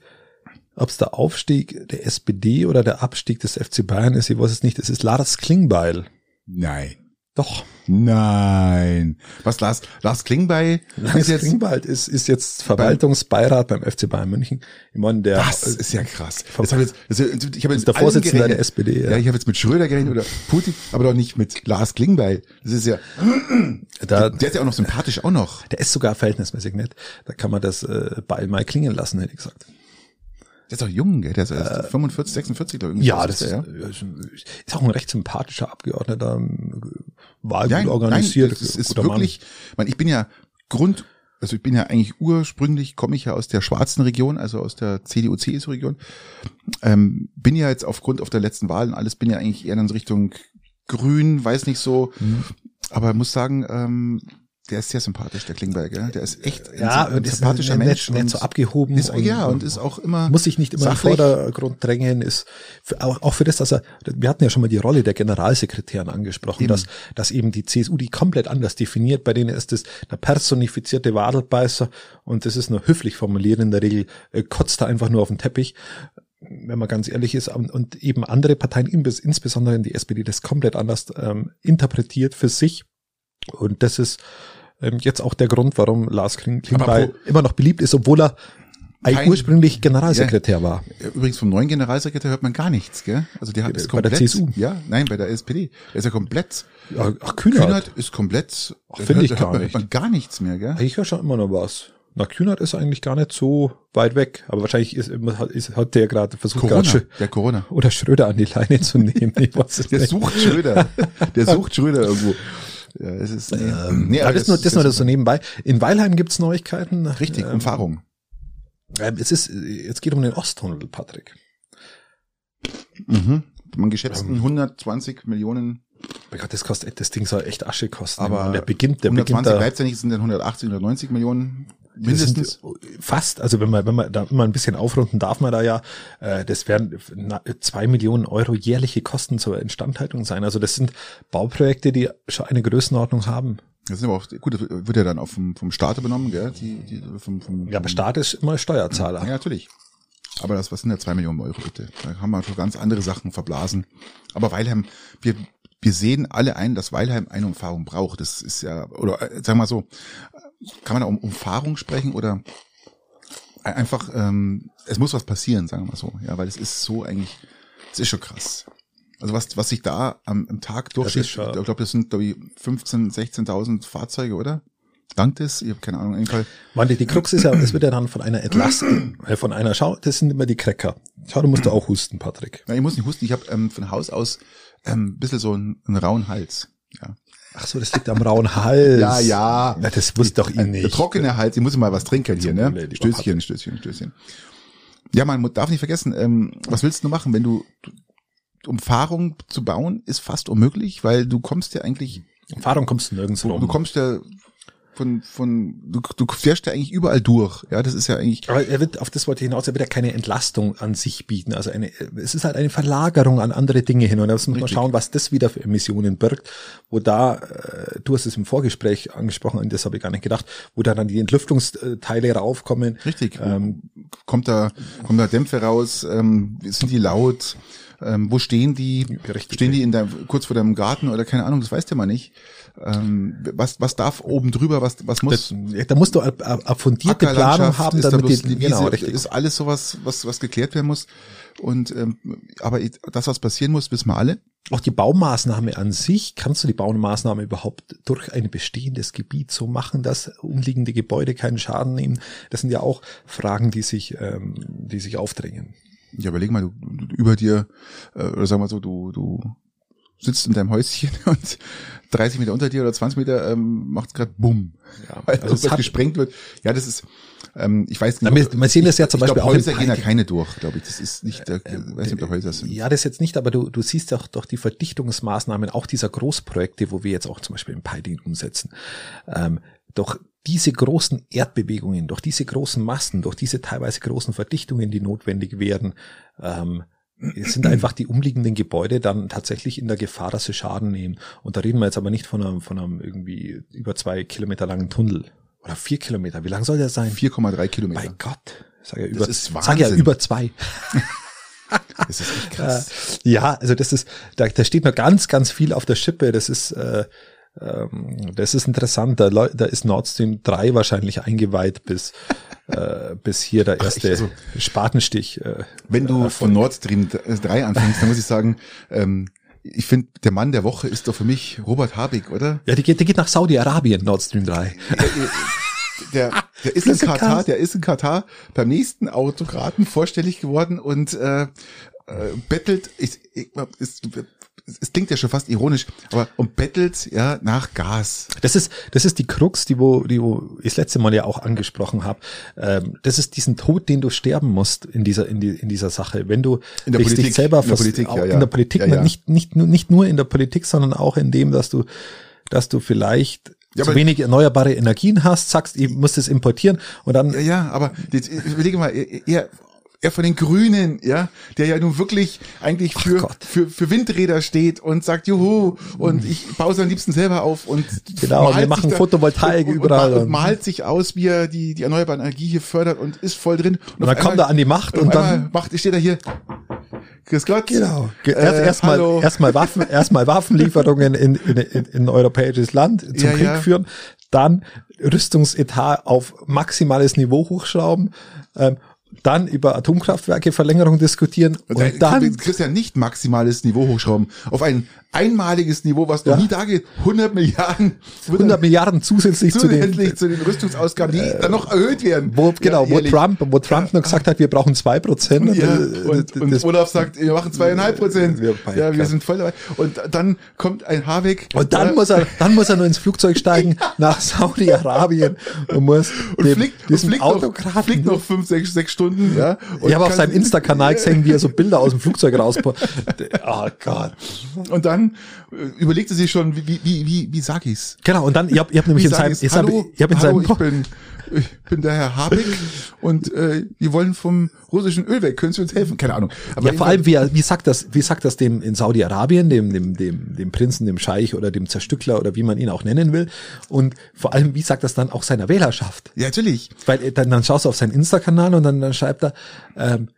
ob es der Aufstieg der SPD oder der Abstieg des FC Bayern ist, ich weiß es nicht. Es ist Lars Klingbeil. Nein. Doch. Nein. Was Lars, Lars Klingbeil Lars ist jetzt, Klingbeil ist, ist jetzt Verwaltungsbeirat beim FC Bayern München. Ich meine, der, das ist ja krass. Das hab ich jetzt, das, ich habe jetzt der Vorsitzende der SPD. Ja, ich habe jetzt mit Schröder gerechnet oder Putin, aber doch nicht mit Lars Klingbeil. Das ist ja, da, der ist ja auch noch sympathisch auch noch. der ist sogar verhältnismäßig nett. Da kann man das äh, Beil mal klingen lassen, hätte ich gesagt. Der ist auch jung, gell? Der ist erst 45, 46, glaube ich. Äh, Ja, das ist, der, äh, ist auch ein recht sympathischer Abgeordneter, ähm, war Nein, gut organisiert. Nein, das ist wirklich, ich, meine, ich bin ja Grund, also ich bin ja eigentlich ursprünglich, komme ich ja aus der schwarzen Region, also aus der CDU-CSU-Region. Ähm, bin ja jetzt aufgrund auf der letzten Wahl und alles, bin ja eigentlich eher in Richtung grün, weiß nicht so, Mhm. aber muss sagen, ähm, der ist sehr sympathisch, der Klingberg, gell? Der ist echt ein, Ja, ein und ist sympathischer nett, Mensch. nett und so abgehoben. ist, ja, und ist auch immer muss sich nicht immer sachlich. im Vordergrund drängen, ist für, auch, auch für das, dass er, wir hatten ja schon mal die Rolle der Generalsekretären angesprochen, Eben. dass, dass eben die CSU die komplett anders definiert, bei denen ist es der personifizierte Wadelbeißer und das ist nur höflich formuliert in der Regel, äh, kotzt er einfach nur auf den Teppich, wenn man ganz ehrlich ist, und, und eben andere Parteien, insbesondere in die SPD, das komplett anders ähm, interpretiert für sich und das ist ähm, jetzt auch der Grund, warum Lars Kling Klingbeil immer noch beliebt ist, obwohl er Kein- ursprünglich Generalsekretär war. Übrigens vom neuen Generalsekretär hört man gar nichts, gell? Also der hat ist Bei der komplett. CSU? Ja, nein, bei der SPD. Der ist ja komplett. Ja, ach, Kühnert. Kühnert ist komplett. Finde ich gar man, nicht. Hört man gar nichts mehr, gell? Ich höre schon immer noch was. Na, Kühnert ist eigentlich gar nicht so weit weg. Aber wahrscheinlich ist, ist hat der gerade versucht, Corona. Schrö- Der Corona. oder Schröder an die Leine zu nehmen. Ich weiß es Der nicht. sucht Schröder. Der sucht Schröder irgendwo. Ja, es ist. Nee, nee, aber das, ist nur, das, ist nur das so nebenbei. In Weilheim gibt's Neuigkeiten. Richtig, Ähm, Umfahrung. ähm, es ist, es geht um den Osttunnel, Patrick. Mhm. Man geschätzt Ähm. 120 Millionen, Mein Gott, das kostet, das Ding soll echt Asche kosten. aber der beginnt, der beginnt 120 da, bleibt ja nicht, es sind dann 180, 190 Millionen mindestens. Sind fast, also wenn man, wenn man da immer ein bisschen aufrunden darf man da ja, äh, das werden zwei Millionen Euro jährliche Kosten zur Instandhaltung sein. Also das sind Bauprojekte, die schon eine Größenordnung haben. Das sind aber auch, gut, das wird ja dann auch vom, vom Staat übernommen, gell? Die, die, vom, vom, Ja, aber Staat ist immer Steuerzahler. Ja, natürlich. Aber das, was sind ja zwei Millionen Euro, bitte? Da haben wir schon ganz andere Sachen verblasen. Aber Weilheim, wir, wir sehen alle ein, dass Weilheim eine Umfahrung braucht. Das ist ja, oder äh, sagen wir mal so, kann man da um Umfahrung sprechen oder einfach, ähm, es muss was passieren, sagen wir mal so. Ja, weil es ist so eigentlich, es ist schon krass. Also was, was sich da am, am Tag durchschießt, ich glaube, das sind, glaube ich, 15, 16.000 Fahrzeuge, oder? Dankt es? Ich habe keine Ahnung. Jedenfall. Warte, die Krux ist ja, es wird ja dann von einer Entlastung, äh, von einer, schau, das sind immer die Cracker. Schau, du musst du auch husten, Patrick. Nein, ich muss nicht husten. Ich habe ähm, von Haus aus ähm, ein bisschen so einen, einen rauen Hals. Ja. Ach so, das liegt am rauen Hals. Ja, ja. Na, das wusste doch ihn nicht. Der trockene Hals, ich muss mal was trinken hier, ne? Stößchen, Stößchen, Stößchen. Ja, man darf nicht vergessen, ähm, was willst du machen, wenn du, Umfahrung zu bauen, ist fast unmöglich, weil du kommst ja eigentlich Umfahrung kommst du nirgends rum. Du kommst ja von, von, du, du fährst ja eigentlich überall durch. Ja, das ist ja eigentlich. Aber er wird, auf das wollte ich hinaus, er wird ja keine Entlastung an sich bieten. Also eine, es ist halt eine Verlagerung an andere Dinge hin. Und da muss man schauen, was das wieder für Emissionen birgt, wo da, äh, du hast es im Vorgespräch angesprochen, an das habe ich gar nicht gedacht, wo da dann die Entlüftungsteile raufkommen. Richtig. Ähm, kommt da, kommt da Dämpfe raus, ähm, sind die laut? Ähm, wo stehen die? Richtig. Stehen die in der, kurz vor deinem Garten oder keine Ahnung, das weißt du mal nicht. Ähm, was, was darf oben drüber, was, was muss? Das, da musst du eine fundierte Planung haben, damit die, die Wiese, genau, richtig. ist alles sowas, was, was geklärt werden muss. Und ähm, aber das, was passieren muss, wissen wir alle. Auch die Baumaßnahme an sich, kannst du die Baumaßnahme überhaupt durch ein bestehendes Gebiet so machen, dass umliegende Gebäude keinen Schaden nehmen? Das sind ja auch Fragen, die sich, ähm, die sich aufdrängen. Ja, überleg mal, du, du über dir, äh, oder sag mal so, du, du sitzt in deinem Häuschen und 30 Meter unter dir oder 20 Meter ähm, macht es gerade Bumm. Ja, weil also das gesprengt wird. Ja, das ist, ähm, ich weiß nicht. Na, man sehen das ja zum Beispiel glaub, auch Häuser gehen ja keine durch, glaube ich. Das ist nicht, der, äh, weiß nicht, ob da Häuser sind. Ja, das jetzt nicht, aber du, du siehst auch doch die Verdichtungsmaßnahmen auch dieser Großprojekte, wo wir jetzt auch zum Beispiel in Peiding umsetzen. Ähm, doch diese großen Erdbewegungen, durch diese großen Massen, durch diese teilweise großen Verdichtungen, die notwendig werden, ähm, sind einfach die umliegenden Gebäude dann tatsächlich in der Gefahr, dass sie Schaden nehmen. Und da reden wir jetzt aber nicht von einem, von einem irgendwie über zwei Kilometer langen Tunnel. Oder vier Kilometer. Wie lang soll der sein? 4,3 Kilometer. Bei Gott. Sag ja über, sag ja über zwei. das ist echt krass. Ja, also das ist, da, da steht noch ganz, ganz viel auf der Schippe. Das ist, äh, ähm, das ist interessant. Da, da ist Nord Stream 3 wahrscheinlich eingeweiht bis, äh, bis hier der erste Ach, also, Spatenstich. Äh, wenn du von Nord Stream 3 anfängst, dann muss ich sagen, ähm, ich finde, der Mann der Woche ist doch für mich Robert Habeck, oder? Ja, der geht, der geht nach Saudi-Arabien, Nord Stream 3. Der, der ist in Katar, der ist in Katar beim nächsten Autokraten vorstellig geworden und äh, äh, bettelt, ich, ich, ist, es klingt ja schon fast ironisch, aber und bettelt ja nach Gas. Das ist das ist die Krux, die wo die wo ich das letzte Mal ja auch angesprochen habe. Ähm, das ist diesen Tod, den du sterben musst in dieser in, die, in dieser Sache, wenn du in der Politik, dich selber in der Politik, ja, ja. in der Politik ja, ja. nicht nicht nicht nur in der Politik, sondern auch in dem, dass du dass du vielleicht ja, zu wenig erneuerbare Energien hast, sagst, ich muss das importieren und dann. Ja, ja aber jetzt, überlege mal, eher er von den Grünen, ja, der ja nun wirklich eigentlich für, für, für Windräder steht und sagt, juhu, und ich baue es am liebsten selber auf und genau, wir machen Photovoltaik und, überall und, und, malt sich aus, wie er die, die erneuerbare Energie hier fördert und ist voll drin. Und, und dann kommt er an die Macht und, und dann macht, steht er hier. Grüß Gott. Genau. Erst, äh, erstmal, erstmal Waffen, erstmal Waffenlieferungen in, in, in, in europäisches Land zum ja, Krieg ja. führen, dann Rüstungsetat auf maximales Niveau hochschrauben, ähm, dann über Atomkraftwerke Verlängerung diskutieren und, und dann du kriegst ja nicht maximales Niveau hochschrauben auf ein einmaliges Niveau, was noch ja. nie da geht, 100 Milliarden 100 Milliarden zusätzlich, zusätzlich zu, den, zu den Rüstungsausgaben, die äh, dann noch erhöht werden. Wo, genau, ja, wo Trump wo Trump noch gesagt hat, wir brauchen zwei Prozent. Ja, und, und, und Olaf sagt, wir machen zweieinhalb Prozent. Ja, wir sind voll dabei. Und dann kommt ein Habeck. Und dann muss er dann muss er nur ins Flugzeug steigen nach Saudi Arabien und muss und dem, fliegt, und fliegt, noch, fliegt noch fünf sechs sechs Stunden. Ja, und ich habe auf seinem Insta-Kanal gesehen, wie er so Bilder aus dem Flugzeug rauspackt. Oh Gott. Und dann äh, überlegte sich schon, wie, wie, wie, wie sag ich's? Genau, und dann, ihr habt, ihr habt nämlich in seinem, ich hab, ich hab in hallo, seinem, ich bin, ich bin der Herr Habeck und äh, wir wollen vom russischen Öl weg. Können Sie uns helfen? Keine Ahnung. Aber ja, vor allem, wie, wie sagt das, wie sagt das dem in Saudi-Arabien, dem, dem, dem, dem Prinzen, dem Scheich oder dem Zerstückler oder wie man ihn auch nennen will? Und vor allem, wie sagt das dann auch seiner Wählerschaft? Ja, natürlich. Weil äh, dann, dann schaust du auf seinen Insta-Kanal und dann, dann schreibt er, ähm,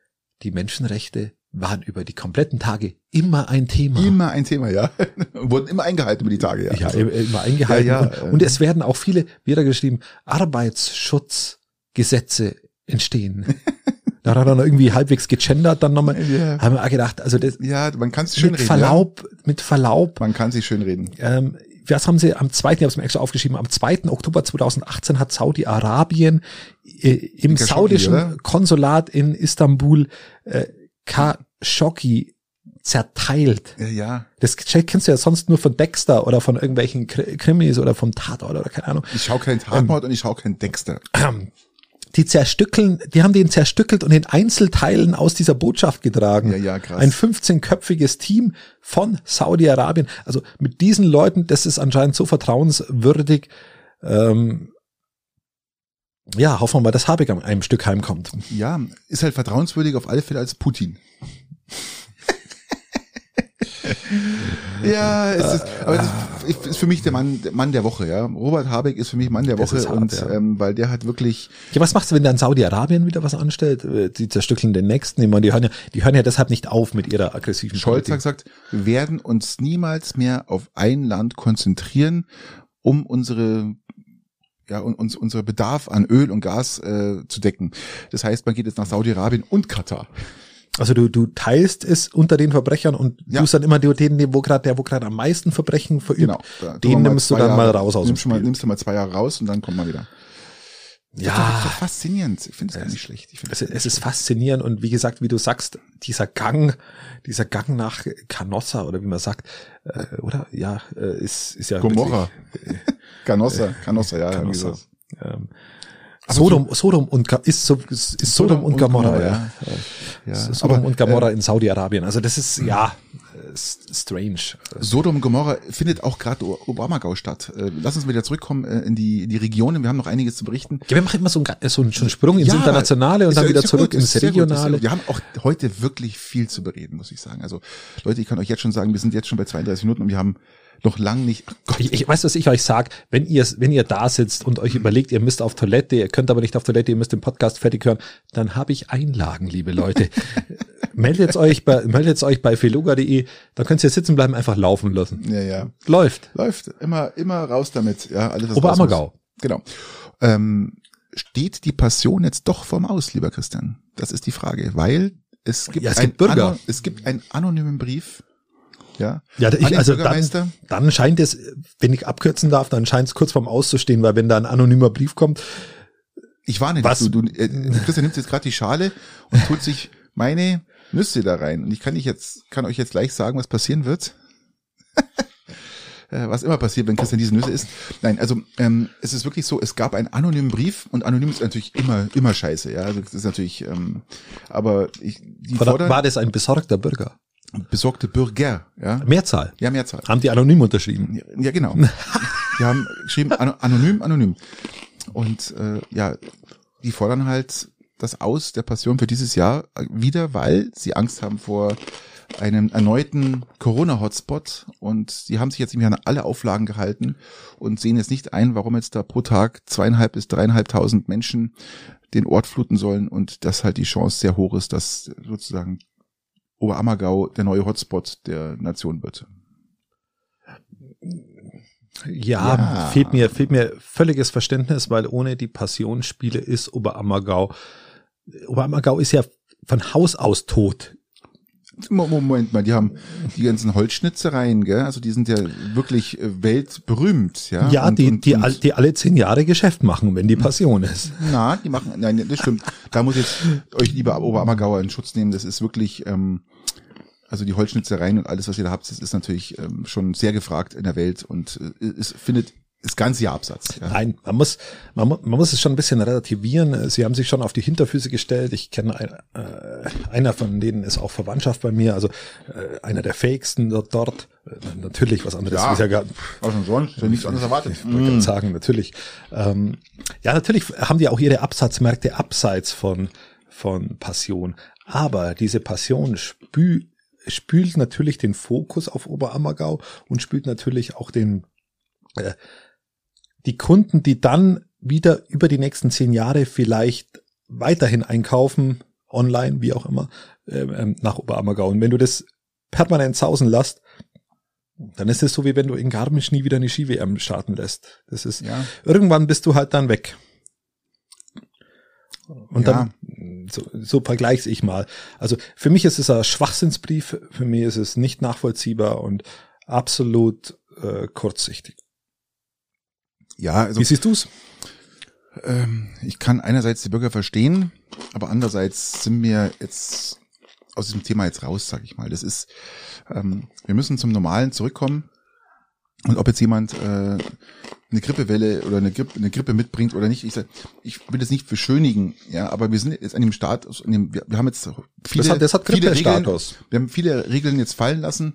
die Menschenrechte waren über die kompletten Tage immer ein Thema. Immer ein Thema, ja. Wurden immer eingehalten über die Tage, ja. Ja, also, immer eingehalten. Ja, ja, und, und, es werden auch viele, wie er geschrieben, Arbeitsschutzgesetze entstehen. da hat er dann irgendwie halbwegs gegendert, dann nochmal, Ja. haben wir auch gedacht, also das, Ja, man kann es schön mit reden. Verlaub, mit Verlaub, Ja? Man kann sich schön reden. ähm, was haben sie am 2., ich habe es mir extra aufgeschrieben, am 2. Oktober 2018 hat Saudi-Arabien äh, im saudischen? Konsulat in Istanbul äh, Khashoggi zerteilt. Ja, ja. Das kennst du ja sonst nur von Dexter oder von irgendwelchen Kri- Krimis oder vom Tatort oder keine Ahnung. Ich schaue keinen Tatmord und ich schaue keinen Dexter. Die zerstückeln, die haben den zerstückelt und in Einzelteilen aus dieser Botschaft getragen. Ja, ja, krass. Ein 15-köpfiges Team von Saudi-Arabien. Also mit diesen Leuten, das ist anscheinend so vertrauenswürdig. Ähm, ja, hoffen wir mal, dass Habeck an einem Stück heimkommt. Ja, ist halt vertrauenswürdig auf alle Fälle als Putin. ja, es ist, aber das ist- für mich der Mann, der Mann der Woche, ja. Robert Habeck ist für mich Mann der Woche hart, und ja. ähm, weil der hat wirklich, Ja, was machst du, wenn dann Saudi-Arabien wieder was anstellt? Äh, Die zerstückeln den nächsten. Ich meine, die hören ja, die hören ja deshalb nicht auf mit ihrer aggressiven Scholz hat gesagt, wir werden uns niemals mehr auf ein Land konzentrieren, um unsere ja, und uns, unser Bedarf an Öl und Gas äh, zu decken. Das heißt, man geht jetzt nach Saudi-Arabien und Katar. Also du, du teilst es unter den Verbrechern und Ja. tust dann immer den, wo gerade der, wo gerade am meisten Verbrechen verübt, Genau. Da den mal nimmst du dann mal Jahre- raus aus dem nimmst du mal, Spiel. nimmst du mal zwei Jahre raus und dann kommt man wieder. Das ist Ja, doch faszinierend. Ich finde es gar nicht schlecht. Ich es, es ist faszinierend und wie gesagt, wie du sagst, dieser Gang, dieser Gang nach Canossa oder wie man sagt, äh, oder? Ja, äh, ist, ist ja Gomorra. wirklich, Canossa, Canossa, ja. Canossa. ähm, Sodom, Sodom und ist, ist, Sodom, und Gomorra, ja. ja. Sodom Aber, und Gomorra äh, in Saudi-Arabien. Also das ist ja äh, strange. Sodom und Gomorra findet auch gerade Obamagau statt. Äh, Lass uns wieder zurückkommen äh, in die, in die Regionen. Wir haben noch einiges zu berichten. Ja, wir machen immer so einen, so einen, Sprung ins Ja, Internationale und dann ja- wieder ja zurück gut, ins gut, Regionale. sehr- Wir haben auch heute wirklich viel zu bereden, muss ich sagen. Also Leute, ich kann euch jetzt schon sagen, wir sind jetzt schon bei 32 Minuten und wir haben noch lang nicht. Gott, Ich, ich weiß, was ich euch sag. Wenn ihr, wenn ihr da sitzt und euch überlegt, ihr müsst auf Toilette, ihr könnt aber nicht auf Toilette, ihr müsst den Podcast fertig hören, dann habe ich Einlagen, liebe Leute. meldet euch bei, meldet euch bei feluga.de, dann könnt ihr sitzen bleiben, einfach laufen lassen. ja, ja. Läuft. Läuft. Immer, immer raus damit. Ja, alles, was Oberammergau. Genau. Ähm, steht die Passion jetzt doch vorm Aus, lieber Christian? Das ist die Frage, weil es gibt, Ja, es gibt Bürger. Ano- es gibt einen anonymen Brief. Ja. Ja, ich, also dann, dann scheint es, wenn ich abkürzen darf, dann scheint es kurz vorm Auszustehen, weil wenn da ein anonymer Brief kommt, Ich warne Was? dich, du, du äh, Christian nimmt jetzt gerade die Schale und tut sich meine Nüsse da rein. Und ich kann nicht jetzt, kann euch jetzt gleich sagen, was passieren wird. Äh, was immer passiert, wenn Christian diese Nüsse isst. Nein, also ähm, es ist wirklich so, es gab einen anonymen Brief und anonym ist natürlich immer immer scheiße, ja. Also das ist natürlich, ähm, aber ich, die war, fordern war das ein besorgter Bürger? Besorgte Bürger, ja. Mehrzahl. Ja, Mehrzahl. Haben die anonym unterschrieben? Ja, genau. Die haben geschrieben, ano- anonym, anonym. Und äh, ja, die fordern halt das Aus der Passion für dieses Jahr wieder, weil sie Angst haben vor einem erneuten Corona-Hotspot und sie haben sich jetzt mehr an alle Auflagen gehalten und sehen jetzt nicht ein, warum jetzt da pro Tag zweieinhalb bis dreieinhalbtausend Menschen den Ort fluten sollen und dass halt die Chance sehr hoch ist, dass sozusagen Oberammergau der neue Hotspot der Nation wird. Ja, Ja. fehlt mir, fehlt mir völliges Verständnis, weil ohne die Passionsspiele ist Oberammergau, Oberammergau ist ja von Haus aus tot. Mo- Moment mal, die haben die ganzen Holzschnitzereien, gell? Also die sind ja wirklich äh, weltberühmt, ja. Ja, Und- die, und, die, und, all- die alle zehn Jahre Geschäft machen, wenn die Passion ist. Na, die machen, nein, das stimmt. Da muss jetzt euch lieber Oberammergauer in Schutz nehmen. Das ist wirklich, ähm, also die Holzschnitzereien und alles, was ihr da habt, das ist natürlich ähm, schon sehr gefragt in der Welt und äh, es findet das ganze Jahr Absatz. Ja. Nein, man muss, man, man muss es schon ein bisschen relativieren. Sie haben sich schon auf die Hinterfüße gestellt. Ich kenne ein, äh, einer von denen ist auch Verwandtschaft bei mir, also äh, einer der fähigsten dort. dort. Äh, natürlich, was anderes Ja. ist ja gar, Was denn sonst? Ich hab nichts anderes erwartet. Ich wollte gerade sagen, natürlich. Ähm, ja, natürlich haben die auch ihre Absatzmärkte abseits von, von Passion. Aber diese Passion spü spült natürlich den Fokus auf Oberammergau und spült natürlich auch den, äh, die Kunden, die dann wieder über die nächsten zehn Jahre vielleicht weiterhin einkaufen, online, wie auch immer, ähm, ähm, nach Oberammergau. Und wenn du das permanent sausen lässt, dann ist es so, wie wenn du in Garmisch nie wieder eine Ski-WM starten lässt. Das ist, Ja. irgendwann bist du halt dann weg. Und ja. dann, so, so vergleiche ich mal. Also für mich ist es ein Schwachsinnsbrief, für mich ist es nicht nachvollziehbar und absolut äh, kurzsichtig. Ja, also. Wie siehst du's? Ähm, ich kann einerseits die Bürger verstehen, aber andererseits sind wir jetzt aus diesem Thema jetzt raus, sag ich mal. Das ist, ähm, wir müssen zum Normalen zurückkommen. Und ob jetzt jemand äh, eine Grippewelle oder eine Grippe, eine Grippe mitbringt oder nicht, ich, sag, ich will das nicht beschönigen, ja, aber wir sind jetzt an dem Status, an dem, wir, wir haben jetzt viele, das hat, das hat viele Regeln, wir haben viele Regeln jetzt fallen lassen,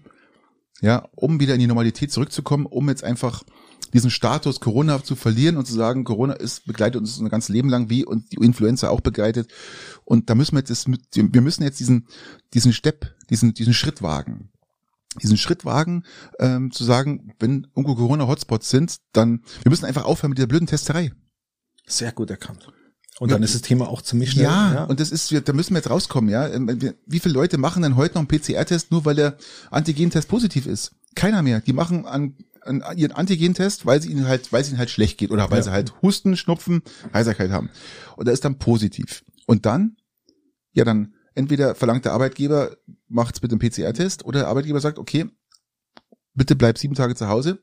ja, um wieder in die Normalität zurückzukommen, um jetzt einfach diesen Status Corona zu verlieren und zu sagen, Corona ist begleitet uns ein ganzes Leben lang, wie und die Influenza auch begleitet. Und da müssen wir jetzt, das mit, wir müssen jetzt diesen, diesen Step, diesen, diesen Schritt wagen. Diesen Schritt wagen, ähm, zu sagen, wenn irgendwo Corona-Hotspots sind, dann, wir müssen einfach aufhören mit dieser blöden Testerei. Sehr gut erkannt. Und dann ist das Thema auch ziemlich schnell. Ja, ja, und das ist, da müssen wir jetzt rauskommen, ja. Ähm, wie viele Leute machen denn heute noch einen PCR-Test, nur weil der Antigen-Test positiv ist? Keiner mehr. Die machen an einen, ihren Antigentest, weil sie ihnen halt, weil es ihnen halt schlecht geht oder weil ja. sie halt Husten, Schnupfen, Heiserkeit haben. Und da ist dann positiv. Und dann, ja, dann entweder verlangt der Arbeitgeber, macht's mit dem PCR-Test, oder der Arbeitgeber sagt, okay, bitte bleib sieben Tage zu Hause,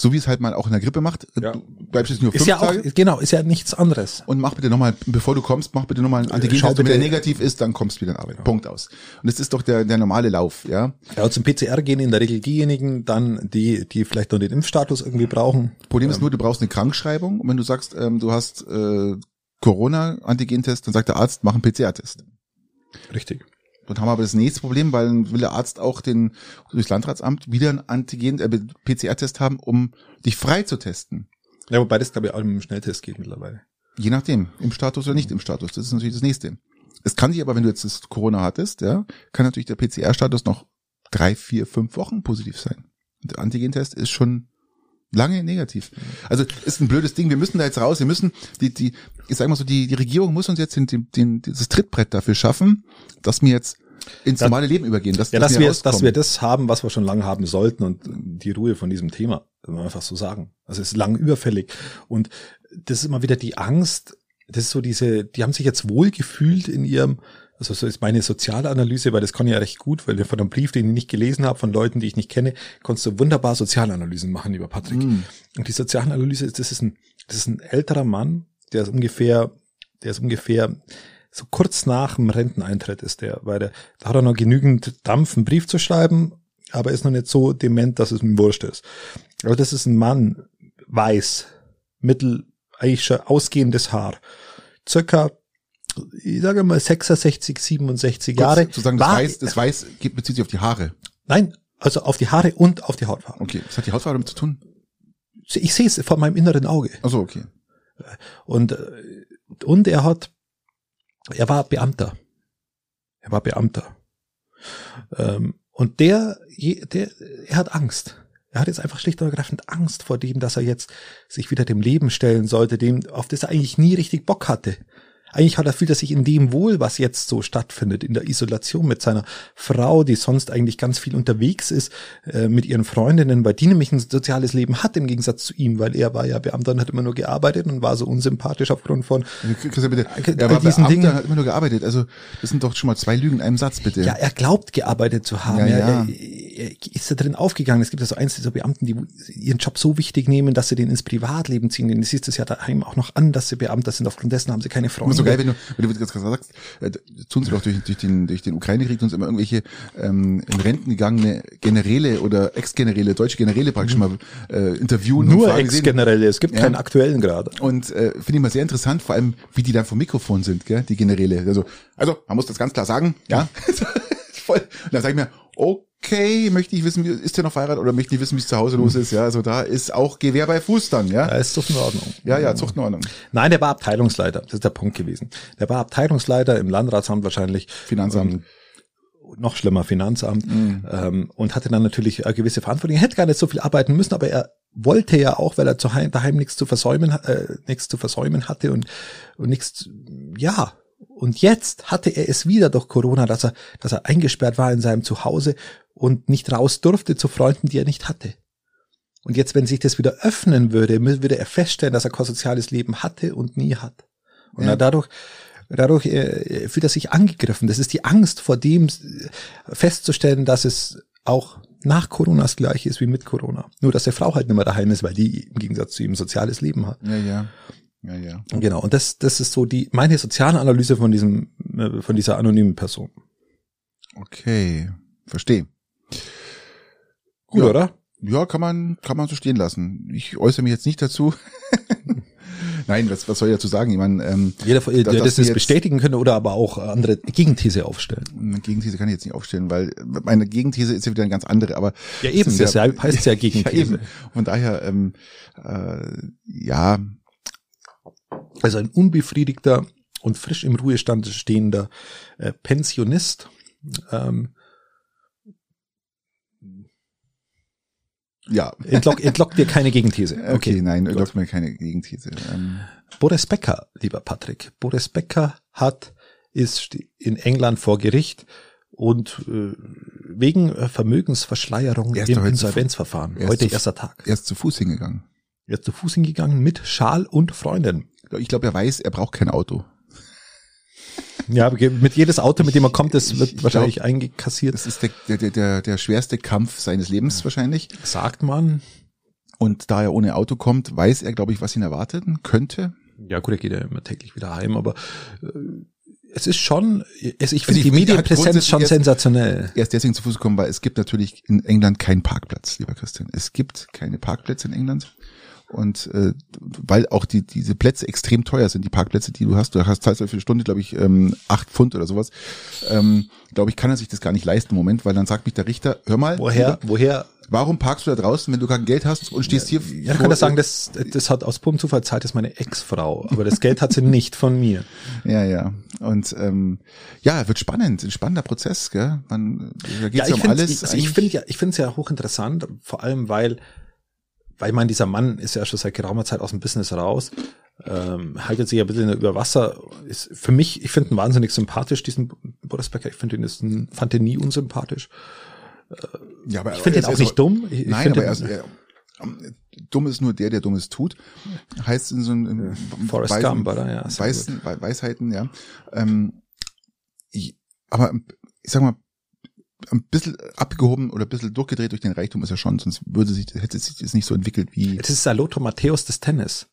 so wie es halt mal auch in der Grippe macht. Ja. Du bleibst jetzt nur fünf ist ja Tage. Auch, genau, ist ja nichts anderes. Und mach bitte nochmal, bevor du kommst, mach bitte nochmal einen Antigen-Test. Wenn der negativ ist, dann kommst du wieder in Arbeit. Ja. Punkt aus. Und das ist doch der, der normale Lauf, ja. Ja, zum PCR gehen in der Regel diejenigen dann, die, die vielleicht noch den Impfstatus irgendwie brauchen. Problem ist ähm. nur, du brauchst eine Krankschreibung. Und wenn du sagst, ähm, du hast äh, Corona-Antigen-Test, dann sagt der Arzt, mach einen PCR-Test. Richtig. Dort haben wir aber das nächste Problem, weil dann will der Arzt auch den durchs Landratsamt wieder einen Antigen, äh, PCR-Test haben, um dich frei zu testen. Ja, wobei das glaube ich auch mit dem Schnelltest geht mittlerweile. Je nachdem, im Status oder nicht im Status. Das ist natürlich das nächste. Es kann sich aber, wenn du jetzt das Corona hattest, ja, kann natürlich der PCR-Status noch drei, vier, fünf Wochen positiv sein. Der Antigentest ist schon lange negativ. Also ist ein blödes Ding. Wir müssen da jetzt raus. Wir müssen die die ich sag mal so die die Regierung muss uns jetzt den, den, den das Trittbrett dafür schaffen, dass wir jetzt ins normale Leben übergehen. Dass, ja, dass, dass wir, dass wir das haben, was wir schon lange haben sollten und die Ruhe von diesem Thema, kann man einfach so sagen. Also es ist lang überfällig und das ist immer wieder die Angst. Das ist so diese, die haben sich jetzt wohl gefühlt in ihrem also so ist meine Sozialanalyse, weil das kann ich ja recht gut, weil von einem Brief, den ich nicht gelesen habe, von Leuten, die ich nicht kenne, kannst du wunderbar Sozialanalysen machen, lieber Patrick. Mm. Und die Sozialanalyse ist, das ist ein, das ist ein älterer Mann, der ist ungefähr, der ist ungefähr so kurz nach dem Renteneintritt ist der, weil der, da hat er noch genügend Dampf, einen Brief zu schreiben, aber ist noch nicht so dement, dass es ihm wurscht ist. Aber das ist ein Mann, weiß, mittel, eigentlich schon ausgehendes Haar, circa ich sage mal 66, 67 Kurz Jahre. Zu sagen, das, Weiß, das Weiß bezieht sich auf die Haare. Nein, also auf die Haare und auf die Hautfarbe. Okay, was hat die Hautfarbe damit zu tun? Ich sehe es vor meinem inneren Auge. Ach so, okay. Und, und er hat, er war Beamter. Er war Beamter. Ähm, und der, der, er hat Angst. Er hat jetzt einfach schlicht und ergreifend Angst vor dem, dass er jetzt sich wieder dem Leben stellen sollte, dem, auf das er eigentlich nie richtig Bock hatte. Eigentlich hat er fühlt er sich in dem wohl, was jetzt so stattfindet, in der Isolation mit seiner Frau, die sonst eigentlich ganz viel unterwegs ist, äh, mit ihren Freundinnen, weil die nämlich ein soziales Leben hat im Gegensatz zu ihm, weil er war ja Beamter und hat immer nur gearbeitet und war so unsympathisch aufgrund von Christian, bitte. Er war diesen Beamter, Dingen. hat immer nur gearbeitet. Also das sind doch schon mal zwei Lügen in einem Satz, bitte. Ja, er glaubt gearbeitet zu haben. Ja, ja. Er, er ist da drin aufgegangen. Es gibt ja so eins dieser Beamten, die ihren Job so wichtig nehmen, dass sie den ins Privatleben ziehen. Denn es ist es ja daheim auch noch an, dass sie Beamter sind. Aufgrund dessen haben sie keine Freunde so geil, wenn du, wenn du jetzt gerade sagst, äh, tun sie doch durch, durch den, durch den Ukraine-Krieg uns immer irgendwelche ähm, in Renten gegangene Generäle oder Ex-Generäle, deutsche Generäle praktisch mhm. mal äh, interviewen. Nur Ex-Generäle, es gibt ja. keinen aktuellen gerade. Und äh, finde ich mal sehr interessant, vor allem, wie die dann vom Mikrofon sind, gell, die Generäle. Also, also man muss das ganz klar sagen, ja. Voll. Und dann sage ich mir, okay, okay, möchte ich wissen, ist der noch verheiratet oder möchte ich wissen, wie es zu Hause los ist. Ja, also da ist auch Gewehr bei Fuß dann, ja. Da ist Zucht in Ordnung. Ja, ja, Zucht in Ordnung. Nein, der war Abteilungsleiter. Das ist der Punkt gewesen. Der war Abteilungsleiter im Landratsamt wahrscheinlich. Finanzamt. Ähm, noch schlimmer, Finanzamt. Mhm. Ähm, und hatte dann natürlich eine gewisse Verantwortung. Er hätte gar nicht so viel arbeiten müssen, aber er wollte ja auch, weil er zu Heim, daheim nichts zu versäumen, äh, nichts zu versäumen hatte und, und nichts, ja, und jetzt hatte er es wieder durch Corona, dass er, dass er eingesperrt war in seinem Zuhause und nicht raus durfte zu Freunden, die er nicht hatte. Und jetzt, wenn sich das wieder öffnen würde, würde er feststellen, dass er kein soziales Leben hatte und nie hat. Und ja. dadurch, dadurch äh, fühlt er sich angegriffen. Das ist die Angst vor dem äh, festzustellen, dass es auch nach Corona das gleiche ist wie mit Corona. Nur, dass der Frau halt nicht mehr daheim ist, weil die im Gegensatz zu ihm soziales Leben hat. Ja, ja. Ja, ja. Genau. Und das, das ist so die, meine soziale Analyse von diesem, äh, von dieser anonymen Person. Okay. Verstehe. Gut, Ja. oder? Ja, kann man, kann man so stehen lassen. Ich äußere mich jetzt nicht dazu. Nein, was, was soll ich dazu sagen? Ich meine, ähm, Jeder, der dass das, das jetzt- bestätigen könnte oder aber auch andere Gegenthese aufstellen. eine Gegenthese kann ich jetzt nicht aufstellen, weil meine Gegenthese ist ja wieder eine ganz andere, aber Ja, eben, das deshalb heißt es ja ja Gegenthese. eben. Von daher, ähm, äh, ja, Also ein unbefriedigter und frisch im Ruhestand stehender äh, Pensionist. Ähm, ja. entlock, entlockt dir keine Gegenthese. Okay, Okay. nein, gut. lockt mir keine Gegenthese. Ähm, Boris Becker, lieber Patrick. Boris Becker hat, ist in England vor Gericht und äh, wegen Vermögensverschleierung Er ist im Insolvenzverfahren. er ist Heute zu- erster Tag. er ist zu Fuß hingegangen. Er ist zu Fuß hingegangen mit Schal und Freundin. Ich glaube, er weiß, er braucht kein Auto. Ja, mit jedes Auto, mit dem er kommt, das wird Ich wahrscheinlich eingekassiert. Das ist der, der, der- der, schwerste Kampf seines Lebens wahrscheinlich. Sagt man. Und da er ohne Auto kommt, weiß er, glaube ich, was ihn erwarten könnte. Ja gut, er geht ja immer täglich wieder heim, aber äh, es ist schon, es, ich Also finde ich die hat Medienpräsenz schon grundsätzlich sensationell. Er ist deswegen zu Fuß gekommen, weil es gibt natürlich in England keinen Parkplatz, lieber Christian. Es gibt keine Parkplätze in England. Und äh, weil auch die diese Plätze extrem teuer sind, die Parkplätze, die du hast, du hast zahlst für eine Stunde, glaube ich, ähm, acht Pfund oder sowas, ähm, glaube ich, kann er sich das gar nicht leisten im Moment, weil dann sagt mich der Richter, hör mal, Woher, lieber, woher warum parkst du da draußen, wenn du kein Geld hast und stehst hier Ja, dann kann das sagen, das, das hat aus purem Zufall Zeit, das ist meine Ex-Frau. Aber das Geld hat sie nicht von mir. Ja, ja. Und ähm, ja, wird spannend, ein spannender Prozess, gell? Man, da geht's ja, um find's- alles. Also ich finde ja, ich finde es ja hochinteressant, vor allem weil, weil man dieser Mann ist ja schon seit geraumer Zeit aus dem Business raus, ähm, haltet sich ja ein bisschen über Wasser. Ist für mich, ich finde ihn wahnsinnig sympathisch, diesen Boris Becker. Ich finde ihn ist ein, fand ihn nie unsympathisch. ja, aber Ich finde ihn auch ist nicht dumm. Ich, ich Nein, aber er ist, er, ähm, dumm ist nur der, der Dummes tut. Heißt in so einem Forrest Weisen- Gump, oder? Ja, Weisen, We- Weisheiten, ja. Ähm, ich, aber ich sag mal, ein bisschen abgehoben oder ein bisschen durchgedreht durch den Reichtum ist er schon, sonst würde sich, hätte sich das nicht so entwickelt wie Das ist Saloto Matthäus des Tennis.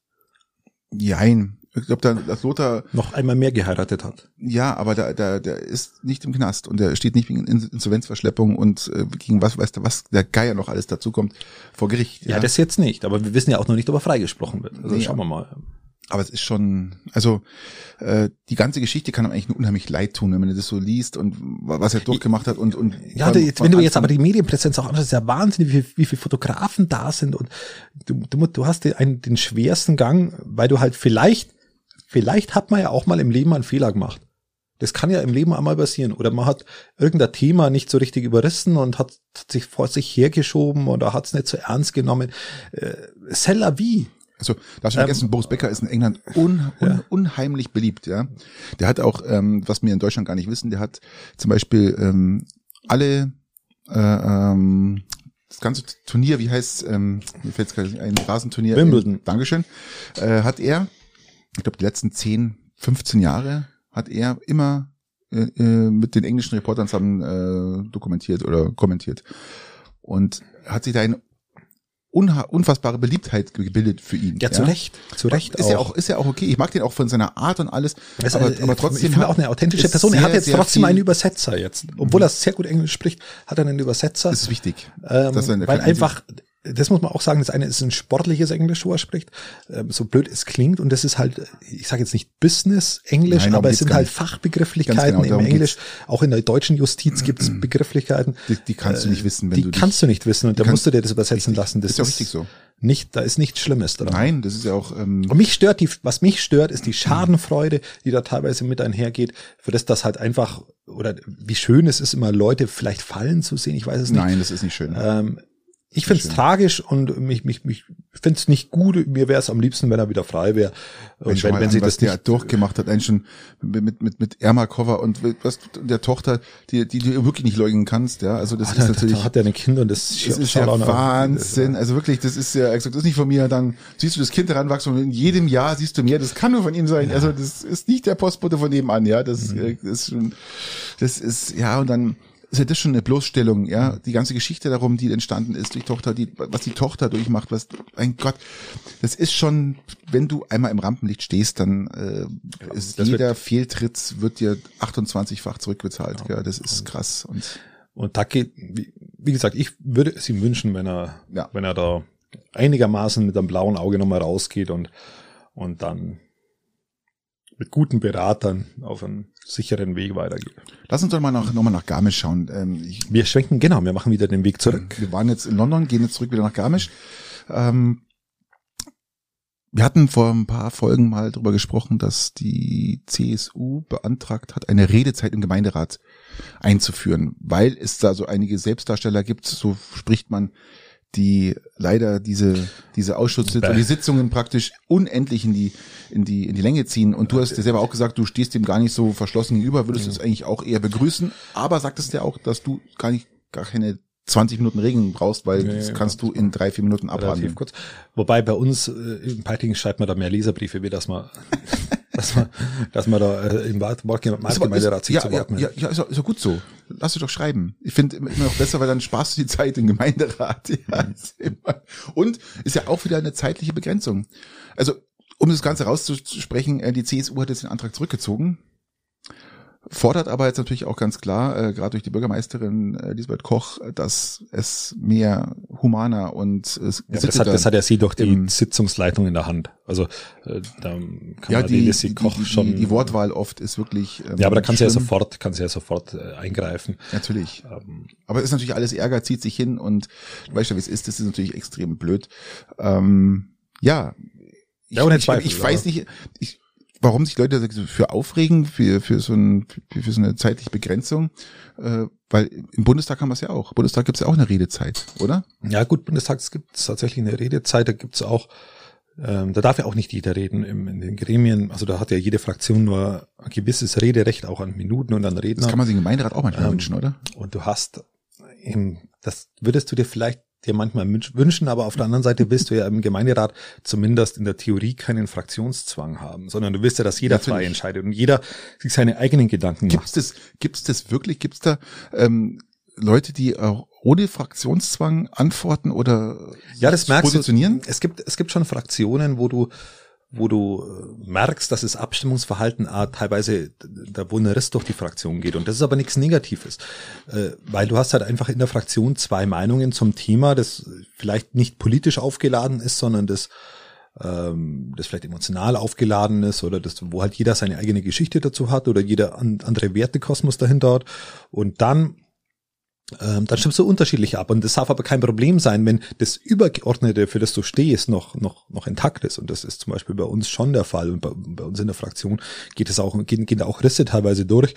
Jein. Ich glaube, da, dass Lothar, Noch einmal mehr geheiratet hat. ja, aber der, der, der ist nicht im Knast und der steht nicht wegen In- Insolvenzverschleppung und äh, gegen was weiß der, was der Geier noch alles dazu kommt vor Gericht. Ja, das jetzt nicht. Aber wir wissen ja auch noch nicht, ob er freigesprochen wird. Also Nee, schauen wir mal. Aber es ist schon, also äh, die ganze Geschichte kann einem eigentlich nur unheimlich leid tun, wenn man das so liest und was er durchgemacht hat und und Ja, von- jetzt, wenn du jetzt aber die Medienpräsenz auch anschaust, ist ja Wahnsinn, wie, wie viele Fotografen da sind und du, du, du hast den, einen, den schwersten Gang, weil du halt vielleicht, vielleicht hat man ja auch mal im Leben einen Fehler gemacht. Das kann ja im Leben einmal passieren. Oder man hat irgendein Thema nicht so richtig überrissen und hat, hat sich vor sich hergeschoben oder hat es nicht so ernst genommen. Äh, c'est la vie. Also, darfst du Ähm, vergessen, Boris Becker ist in England un, un, Ja. unheimlich beliebt, ja. Der hat auch, ähm, was wir in Deutschland gar nicht wissen, der hat zum Beispiel ähm, alle äh, ähm, das ganze Turnier, wie heißt ähm, mir fällt es gerade ein Rasenturnier. Wimbledon. In, Dankeschön. Äh, hat er, ich glaube, die letzten 10, 15 Jahre hat er immer äh, äh, mit den englischen Reportern zusammen äh, dokumentiert oder kommentiert. Und hat sich da eine unha unfassbare Beliebtheit gebildet für ihn. Ja, zu Recht. Zu Recht Ist ja auch, ist ja auch okay. Ich mag den auch von seiner Art und alles. Aber, ist, aber äh, trotzdem. Ich finde auch eine authentische Person. Er sehr, hat jetzt trotzdem viel- einen Übersetzer jetzt. Obwohl er sehr gut Englisch spricht, hat er einen Übersetzer. Das ist wichtig. Ähm, dass er- weil einfach, das muss man auch sagen, das eine ist ein sportliches Englisch, wo er spricht, ähm, so blöd es klingt und das ist halt, ich sage jetzt nicht Business-Englisch, aber es geht's sind halt. Fachbegrifflichkeiten genau, im Englisch. Auch in der deutschen Justiz gibt es Begrifflichkeiten. Die, die kannst du nicht wissen, wenn die du dich- kannst du nicht wissen und da musst du dir das übersetzen lassen. Das Ist ja richtig so. Nicht, da ist nichts Schlimmes dran. Nein, das ist ja auch. Ähm, Und mich stört die, was mich stört, ist die Schadenfreude, die da teilweise mit einhergeht, für das das halt einfach, oder wie schön es ist, immer Leute vielleicht fallen zu sehen, ich weiß es nicht. nein, das ist nicht schön. Ähm, ich finde es tragisch und mich, mich, mich finde es nicht gut. Mir wäre es am liebsten, wenn er wieder frei wäre. Und wenn, wenn sie das der durchgemacht hat, eigentlich schon mit mit mit Ermakova und was der Tochter, die die du wirklich nicht leugnen kannst, ja. Also das ah, ist natürlich. Da hat er eine Kind und das, das ist ja Wahnsinn. Also wirklich, das ist ja, das ist nicht von mir. Dann siehst du das Kind heranwachsen und in jedem Jahr siehst du mehr. Das kann nur von ihm sein. Ja. Also das ist nicht der Postbote von nebenan, ja. Das, mhm. das ist schon, das ist ja und dann ist ja das schon eine Bloßstellung, ja. Die ganze Geschichte darum, die entstanden ist durch Tochter, die, was die Tochter durchmacht, was, mein Gott, das ist schon, wenn du einmal im Rampenlicht stehst, dann äh, ist das jeder wird, Fehltritt wird dir 28-fach zurückbezahlt, ja. ja. Das ist krass. Und, und geht, wie, wie gesagt, ich würde es ihm wünschen, wenn er, ja. wenn er da einigermaßen mit einem blauen Auge nochmal rausgeht und, und dann mit guten Beratern auf einen sicheren Weg weitergeht. Lass uns doch mal nach, nochmal nach Garmisch schauen. Ähm, ich, wir schwenken, genau, wir machen wieder den Weg zurück. Wir waren jetzt in London, gehen jetzt zurück wieder nach Garmisch. Ähm, wir hatten vor ein paar Folgen mal darüber gesprochen, dass die CSU beantragt hat, eine Redezeit im Gemeinderat einzuführen, weil es da so einige Selbstdarsteller gibt, so spricht man die leider diese diese Ausschusssitzungen, die Sitzungen praktisch unendlich in die in die in die Länge ziehen. Und du hast dir selber auch gesagt, du stehst dem gar nicht so verschlossen gegenüber, würdest es eigentlich auch eher begrüßen. Aber sagtest ja auch, dass du gar nicht gar keine 20 Minuten Regen brauchst, weil nee, das kannst du in drei, vier Minuten abhandeln. Kurz. Wobei bei uns äh, im Peiting schreibt man da mehr Leserbriefe, wie das mal dass man, dass man da äh, im Marktgemeinderat sich ja, ja, ja, ja, ist, ja gut so. Lass dich doch schreiben. Ich finde immer noch besser, weil dann sparst du die Zeit im Gemeinderat. Ja, ist immer. Und ist ja auch wieder eine zeitliche Begrenzung. Also, um das Ganze rauszusprechen, äh, die CSU hat jetzt den Antrag zurückgezogen fordert aber jetzt natürlich auch ganz klar, äh, gerade durch die Bürgermeisterin äh, Elisabeth Koch, dass es mehr humaner und äh, ja, das, hat, das hat ja sie doch die Sitzungsleitung in der Hand. Also äh, da kann ja, man die, die, Koch die, schon. Die, die Wortwahl oft ist wirklich. Ähm, ja, aber da kann sie ja sofort, kann sie ja sofort äh, eingreifen. Natürlich. Ähm, aber es ist natürlich alles Ärger, zieht sich hin und du weißt ja, wie es ist. Das ist natürlich extrem blöd. Ähm, ja. Ich, ja, ich, ich, ich weiß nicht. Ich, warum sich Leute für aufregen, für, für, so, ein, für, für so eine zeitliche Begrenzung, äh, weil im Bundestag haben wir es ja auch. Im Bundestag gibt es ja auch eine Redezeit, oder? Ja gut, Bundestag gibt es tatsächlich eine Redezeit, da gibt es auch, ähm, da darf ja auch nicht jeder reden im, in den Gremien, also da hat ja jede Fraktion nur ein gewisses Rederecht auch an Minuten und an Redner. Das kann man sich im Gemeinderat auch manchmal ähm, wünschen, oder? Und du hast, eben, das würdest du dir vielleicht dir manchmal wünschen, aber auf der anderen Seite willst du ja im Gemeinderat zumindest in der Theorie keinen Fraktionszwang haben, sondern du willst ja, dass jeder Natürlich. frei entscheidet und jeder sich seine eigenen Gedanken gibt's macht. Das, gibt's das wirklich? Gibt's da ähm, Leute, die auch ohne Fraktionszwang antworten oder ja, das merkst positionieren? Du, es gibt es gibt schon Fraktionen, wo du wo du äh, merkst, dass das Abstimmungsverhalten äh, teilweise der wo ein Riss durch die Fraktion geht. Und das ist aber nichts Negatives, äh, weil du hast halt einfach in der Fraktion zwei Meinungen zum Thema, das vielleicht nicht politisch aufgeladen ist, sondern das ähm, das vielleicht emotional aufgeladen ist oder das, wo halt jeder seine eigene Geschichte dazu hat oder jeder andere Wertekosmos dahinter hat. Und dann ähm, dann stimmst du unterschiedlich ab. Und das darf aber kein Problem sein, wenn das Übergeordnete, für das du stehst, noch, noch, noch intakt ist. Und das ist zum Beispiel bei uns schon der Fall. Und bei, bei uns in der Fraktion geht es auch, gehen, gehen auch Risse teilweise durch.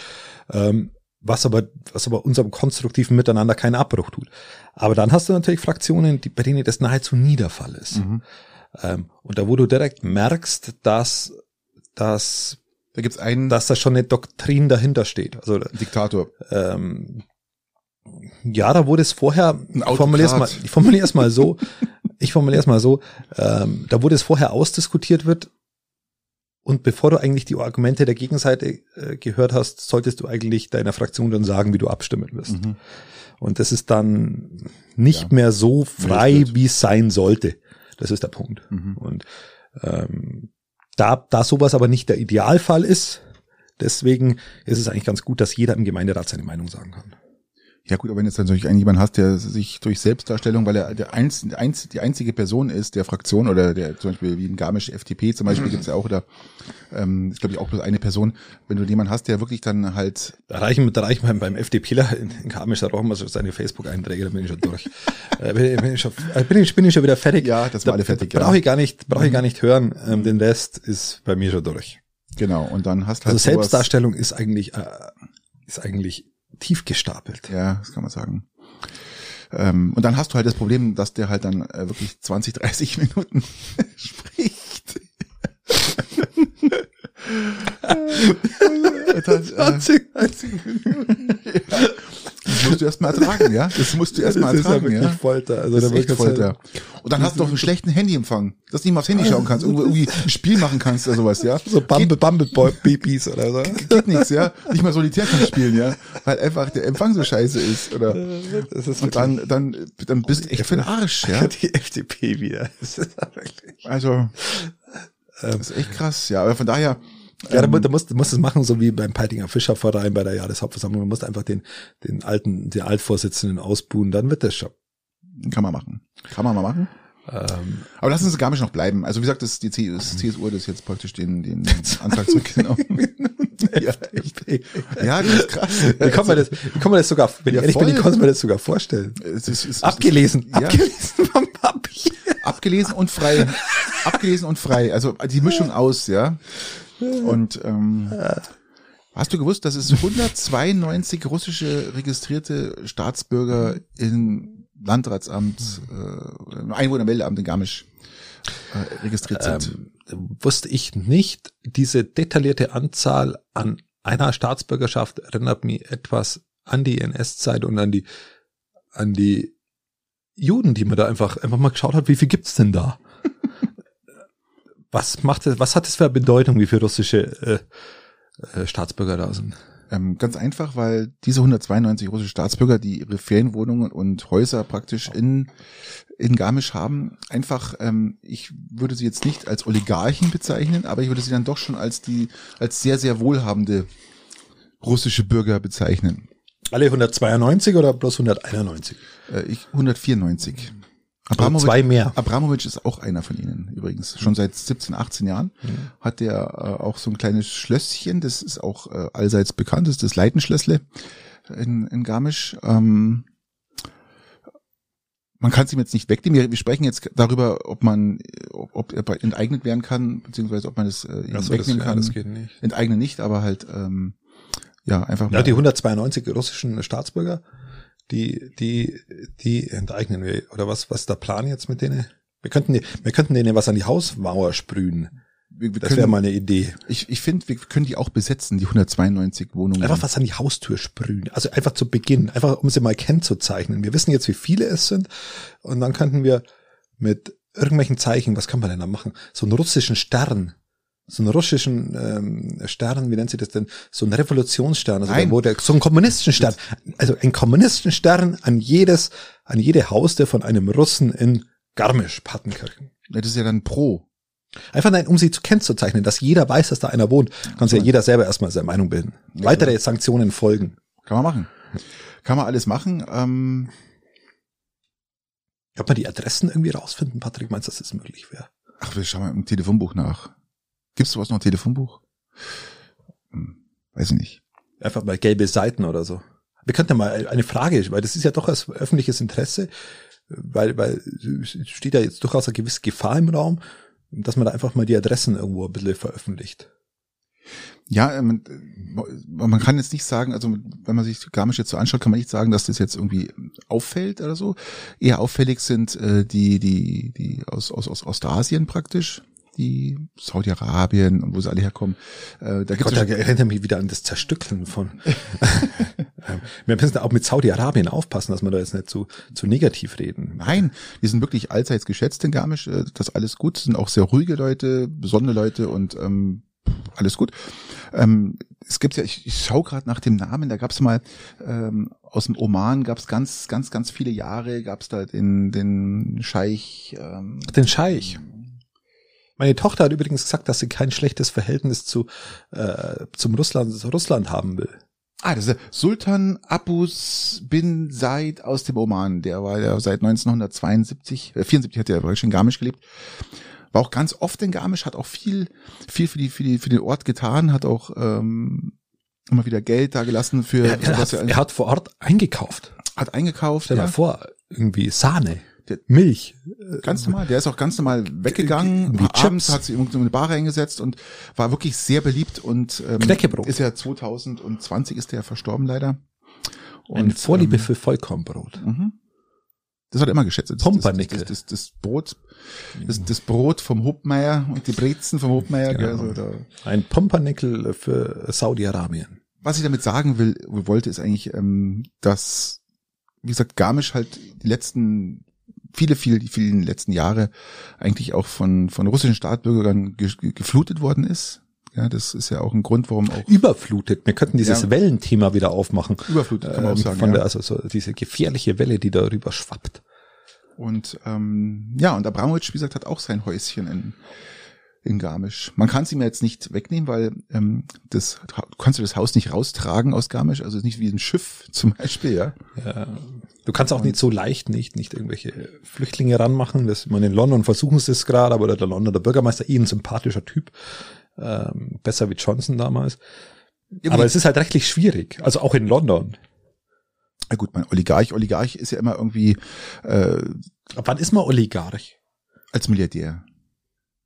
Ähm, was aber, was aber unserem konstruktiven Miteinander keinen Abbruch tut. Aber dann hast du natürlich Fraktionen, die, bei denen das nahezu nie der Fall ist. Mhm. Ähm, und da, wo du direkt merkst, dass, dass da gibt's einen, dass da schon eine Doktrin dahinter steht. Also Diktator. Ähm, ja, da wurde es vorher, ich formuliere es mal, ich formuliere es mal so, ich formuliere es mal so, ähm, da wurde es vorher ausdiskutiert wird und bevor du eigentlich die Argumente der Gegenseite äh, gehört hast, solltest du eigentlich deiner Fraktion dann sagen, wie du abstimmen wirst. Mhm. Und das ist dann nicht ja. mehr so frei, wie es sein sollte. Das ist der Punkt. Mhm. Und ähm, da, da sowas aber nicht der Idealfall ist, deswegen ist es eigentlich ganz gut, dass jeder im Gemeinderat seine Meinung sagen kann. Ja gut, aber wenn jetzt natürlich jemand hast, der sich durch Selbstdarstellung, weil er der einz, einz, die einzige Person ist der Fraktion oder der zum Beispiel wie ein Garmisch FDP zum Beispiel mhm. gibt's ja auch da, ähm, ist glaube ich auch bloß eine Person. Wenn du jemanden hast, der wirklich dann halt da reichen, da reichen beim, beim FDPler in, in Garmisch, da brauchen wir so seine Facebook-Einträge, da bin ich schon durch. äh, bin, ich schon, äh, bin, ich, bin ich schon wieder fertig. Ja, das war alle fertig. Brauche ich gar nicht, brauche ich gar nicht hören. Ähm, den Rest ist bei mir schon durch. Genau. Und dann hast halt also Selbstdarstellung ist eigentlich äh, ist eigentlich tief gestapelt. Ja, das kann man sagen. Ähm, und dann hast du halt das Problem, dass der halt dann äh, wirklich 20, 30 Minuten spricht. Das, äh, 20 Minuten. ja. Das musst du erstmal ertragen, ja? Das musst du erstmal Das ist ja ertragen, wirklich ja? Folter. Also Das da ist echt Folter. Und dann hast du doch einen schlechten Handyempfang, dass du nicht mal aufs Handy schauen kannst, irgendwo irgendwie ein Spiel machen kannst oder sowas, ja? So Bumble, Bumble Boy Babys oder so. Geht nichts, ja? Nicht mal Solitär kannst spielen, ja? Weil einfach der Empfang so scheiße ist, oder? Das ist Und dann, dann, dann bist du echt für den Arsch, ja? die FDP wieder. Das ist wirklich. Also, das ist echt krass, ja. Aber von daher, Ja, da, mu- da musst, du musst es machen, so wie beim Peitinger Fischerverein bei der Jahreshauptversammlung. Du musst einfach den, den alten, den Altvorsitzenden ausbuhen, dann wird das schon. kann man machen. Kann man mal machen. Ähm, Aber lassen Sie Garmisch noch bleiben. Also wie gesagt, das, die CSU, das CSU hat jetzt praktisch den, den Antrag zurückgenommen. ja, ja, das ist krass. Wie kann man das, wie kann man das sogar, wenn Ja, ich ehrlich bin, wie kann man das sogar vorstellen? Es ist, es ist, Abgelesen, Ja. abgelesen vom Papier. abgelesen und frei. abgelesen und frei. Also die Mischung aus, ja. Und ähm, hast du gewusst, dass es 192 russische registrierte Staatsbürger im Landratsamt, äh, im Einwohnermeldeamt in Garmisch äh, registriert sind? Ähm, wusste ich nicht. Diese detaillierte Anzahl an einer Staatsbürgerschaft erinnert mich etwas an die NS-Zeit und an die, an die Juden, die man da einfach, einfach mal geschaut hat, wie viel gibt's denn da? Was macht das, was hat das für eine Bedeutung, wie viele russische äh, äh, Staatsbürger da sind? Ähm, ganz einfach, weil diese 192 russische Staatsbürger, die ihre Ferienwohnungen und Häuser praktisch in, in Garmisch haben, einfach, ähm, ich würde sie jetzt nicht als Oligarchen bezeichnen, aber ich würde sie dann doch schon als die, als sehr, sehr wohlhabende russische Bürger bezeichnen. Alle 192 oder bloß 191? Äh, ich 194. Also zwei mehr. Abramowitsch ist auch einer von ihnen übrigens. Schon seit 17, 18 Jahren hat der äh, auch so ein kleines Schlösschen, das ist auch äh, allseits bekannt, das ist das Leitenschlössle in, in Garmisch. Ähm, man kann es ihm jetzt nicht wegnehmen. Wir, wir sprechen jetzt darüber, ob man, ob, ob er enteignet werden kann, beziehungsweise ob man das äh, ihm so, wegnehmen das, kann. Ja, das geht nicht. Enteignen nicht, aber halt ähm, ja einfach Ja, die 192 russischen Staatsbürger, die, die, die enteignen wir. Oder was, was ist der Plan jetzt mit denen? Wir könnten, wir könnten denen was an die Hausmauer sprühen. wir, wir Das wäre mal eine Idee. ich, ich finde, wir können die auch besetzen, die 192 Wohnungen. Einfach was an die Haustür sprühen. Also einfach zu Beginn. Einfach um sie mal kennzuzeichnen. Wir wissen jetzt, wie viele es sind. Und dann könnten wir mit irgendwelchen Zeichen, was kann man denn da machen? So einen russischen Stern. So einen russischen ähm, Stern, wie nennt sie das denn? So einen Revolutionsstern, also Nein. wo der, so einen Kommunistenstern, also ein Kommunistenstern an jedes, an jede Haustür von einem Russen in Garmisch-Partenkirchen. Ja, das ist ja dann pro. Einfach nein, um sie zu kennzuzeichnen, dass jeder weiß, dass da einer wohnt, kann sich ja jeder selber erstmal seine Meinung bilden. Weitere Sanktionen folgen. Kann man machen. Kann man alles machen. Ähm, Ob man die Adressen irgendwie rausfinden, Patrick, meinst du, dass das möglich wäre? ach, wir schauen mal im Telefonbuch nach. Gibt's sowas noch ein Telefonbuch? Hm, weiß ich nicht. Einfach mal gelbe Seiten oder so. Wir könnten ja mal eine Frage, weil das ist ja doch als öffentliches Interesse, weil, weil steht ja jetzt durchaus eine gewisse Gefahr im Raum, dass man da einfach mal die Adressen irgendwo ein bisschen veröffentlicht. Ja, ähm, man kann jetzt nicht sagen, also wenn man sich Garmisch jetzt so anschaut, kann man nicht sagen, dass das jetzt irgendwie auffällt oder so. Eher auffällig sind äh, die, die, die aus, aus, aus Ostasien praktisch, die Saudi-Arabien und wo sie alle herkommen. Äh, da gibt's Gott, da erinnert mich wieder an das Zerstückeln von. Ähm, wir müssen auch mit Saudi-Arabien aufpassen, dass wir da jetzt nicht zu, zu negativ reden. Nein, die sind wirklich allseits geschätzt in Garmisch. äh, Das ist alles gut. Das sind auch sehr ruhige Leute, besondere Leute und ähm, alles gut. Ähm, es gibt ja, ich, ich schaue gerade nach dem Namen, da gab es mal ähm, aus dem Oman gab es ganz, ganz, ganz viele Jahre, gab es da den, den Scheich. Ähm, Den Scheich. Meine Tochter hat übrigens gesagt, dass sie kein schlechtes Verhältnis zu äh, zum Russland zu Russland haben will. ah, das ist der Sultan Abus bin Said aus dem Oman. Der war ja seit 1972, äh, 74 hat er ja schon in Garmisch gelebt. war auch ganz oft in Garmisch, hat auch viel, viel für die, für die, für den Ort getan, hat auch ähm, immer wieder Geld da gelassen für Er, er, hat, er, er hat vor Ort eingekauft. hat eingekauft. Stell Ja, mal vor, irgendwie Sahne, Der- Milch. ganz normal. Der ist auch ganz normal weggegangen. Irgendwie Abends hat sich irgendwo in eine Bar reingesetzt und war wirklich sehr beliebt und ähm, Knäckebrot. ist ja 2020 ist der verstorben leider. Eine Vorliebe für Vollkornbrot. Mhm. Das hat er immer geschätzt. Das, Pumpernickel. Das, das, das, Brot, das, das Brot vom Hubmeier und die Brezen vom Hubmeier. Genau. Also da. Ein Pumpernickel für Saudi-Arabien. Was ich damit sagen will, wollte, ist eigentlich, ähm, dass, wie gesagt, Garmisch halt die letzten, viele, viele, die vielen letzten Jahre eigentlich auch von, von russischen Staatsbürgern ge geflutet worden ist. Ja, das ist ja auch ein Grund, warum auch Überflutet. Wir könnten dieses Ja. Wellenthema wieder aufmachen. überflutet, kann man auch Ähm, sagen. von ja. der, also so diese gefährliche Welle, die darüber schwappt. Und ähm, ja, und Abramowitsch, wie gesagt, hat auch sein Häuschen in, in Garmisch. Man kann es ihm jetzt nicht wegnehmen, weil ähm, das kannst du das Haus nicht raustragen aus Garmisch, also es ist nicht wie ein Schiff zum Beispiel, ja. Ja. Du kannst auch nicht so leicht nicht, nicht irgendwelche Flüchtlinge ranmachen. Das, meine, in London versuchen sie es gerade, aber der Londoner Bürgermeister, eh ein sympathischer Typ, ähm, besser wie Johnson damals. Ja, aber es ist halt rechtlich schwierig, also auch in London. Ja gut, mein Oligarch, Oligarch ist ja immer irgendwie äh, Ab wann ist man Oligarch? als Milliardär.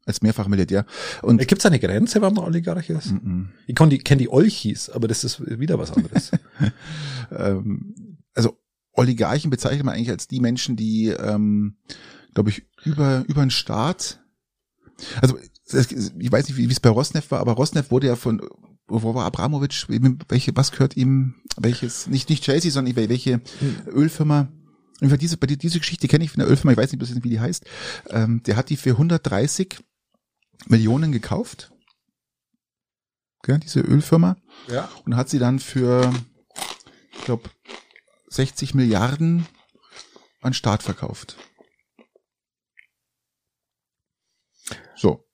Als mehrfacher Milliardär. Und Gibt es eine Grenze, wann man Oligarch ist? mm, Ich kenne die, kenn die Olchis, aber das ist wieder was anderes. ähm, Oligarchen bezeichnet man eigentlich als die Menschen, die, ähm, glaube ich, über über einen Staat. Also ich weiß nicht, wie es bei Rosneft war, aber Rosneft wurde ja von wo war Abramowitsch? Welche was gehört ihm? Welches nicht nicht Chelsea, sondern welche Ölfirma? Über diese bei die- diese Geschichte kenne ich von der Ölfirma. Ich weiß nicht, wie die heißt. Ähm, der hat die für 130 Millionen gekauft. Ja, diese Ölfirma ja. und hat sie dann für, ich glaube, 60 Milliarden an Staat verkauft. So.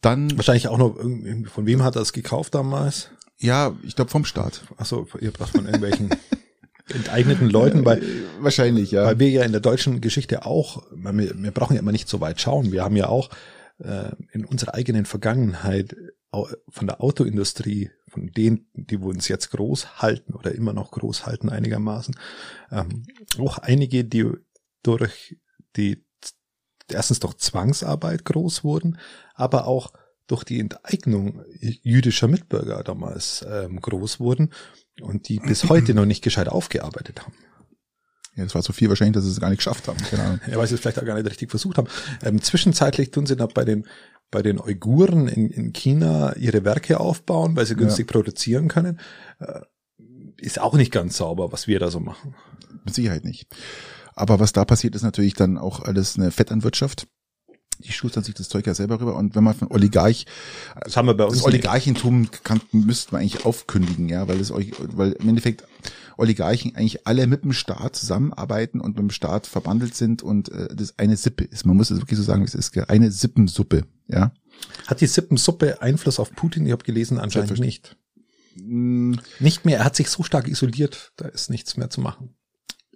Dann, Wahrscheinlich auch noch, irgendwie- von wem hat er es gekauft damals? ja, ich glaube vom Staat. Achso, ihr habt von irgendwelchen enteigneten Leuten, weil, Wahrscheinlich, ja. weil wir ja in der deutschen Geschichte auch, wir, wir brauchen ja immer nicht so weit schauen. Wir haben ja auch äh, in unserer eigenen Vergangenheit von der Autoindustrie, von denen, die uns jetzt groß halten oder immer noch groß halten einigermaßen, ähm, auch einige, die durch die erstens durch Zwangsarbeit groß wurden, aber auch durch die Enteignung jüdischer Mitbürger damals ähm, groß wurden und die bis heute noch nicht gescheit aufgearbeitet haben. ja. Das war so viel wahrscheinlich, dass sie es gar nicht geschafft haben. Ahnung. Ja, weil sie es vielleicht auch gar nicht richtig versucht haben. Ähm, zwischenzeitlich tun sie noch bei den bei den Uiguren in, in China ihre Werke aufbauen, weil sie günstig produzieren können. Äh, ist auch nicht ganz sauber, was wir da so machen. Mit Sicherheit nicht. Aber was da passiert, ist natürlich dann auch alles eine Vetternwirtschaft. Die schustern sich das Zeug ja selber rüber. Und wenn man von Oligarch Das haben wir bei uns das Oligarchentum kann, müsste man eigentlich aufkündigen, ja, weil es euch, weil im Endeffekt Oligarchen eigentlich alle mit dem Staat zusammenarbeiten und mit dem Staat verbandelt sind und äh, das eine Sippe ist. Man muss es wirklich so sagen, es ist eine Sippensuppe, ja. Hat die Sippensuppe Einfluss auf Putin? Ich habe gelesen, anscheinend nicht. Nicht mehr, er hat sich so stark isoliert, da ist nichts mehr zu machen.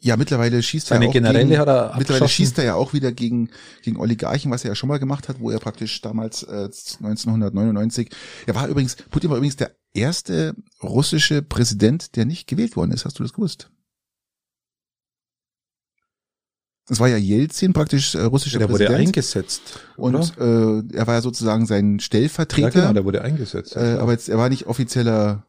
Ja, mittlerweile schießt Seine er auch gegen, hat er mittlerweile schießt er ja auch wieder gegen gegen Oligarchen, was er ja schon mal gemacht hat, wo er praktisch damals äh, 1999, er war übrigens Putin war übrigens der erste russische Präsident, der nicht gewählt worden ist. Hast du das gewusst? Es war ja Jelzin praktisch äh, russischer Der wurde Präsident eingesetzt. und oder? äh, er war ja sozusagen sein ja, Stellvertreter, genau, der wurde eingesetzt. äh, aber jetzt er war nicht offizieller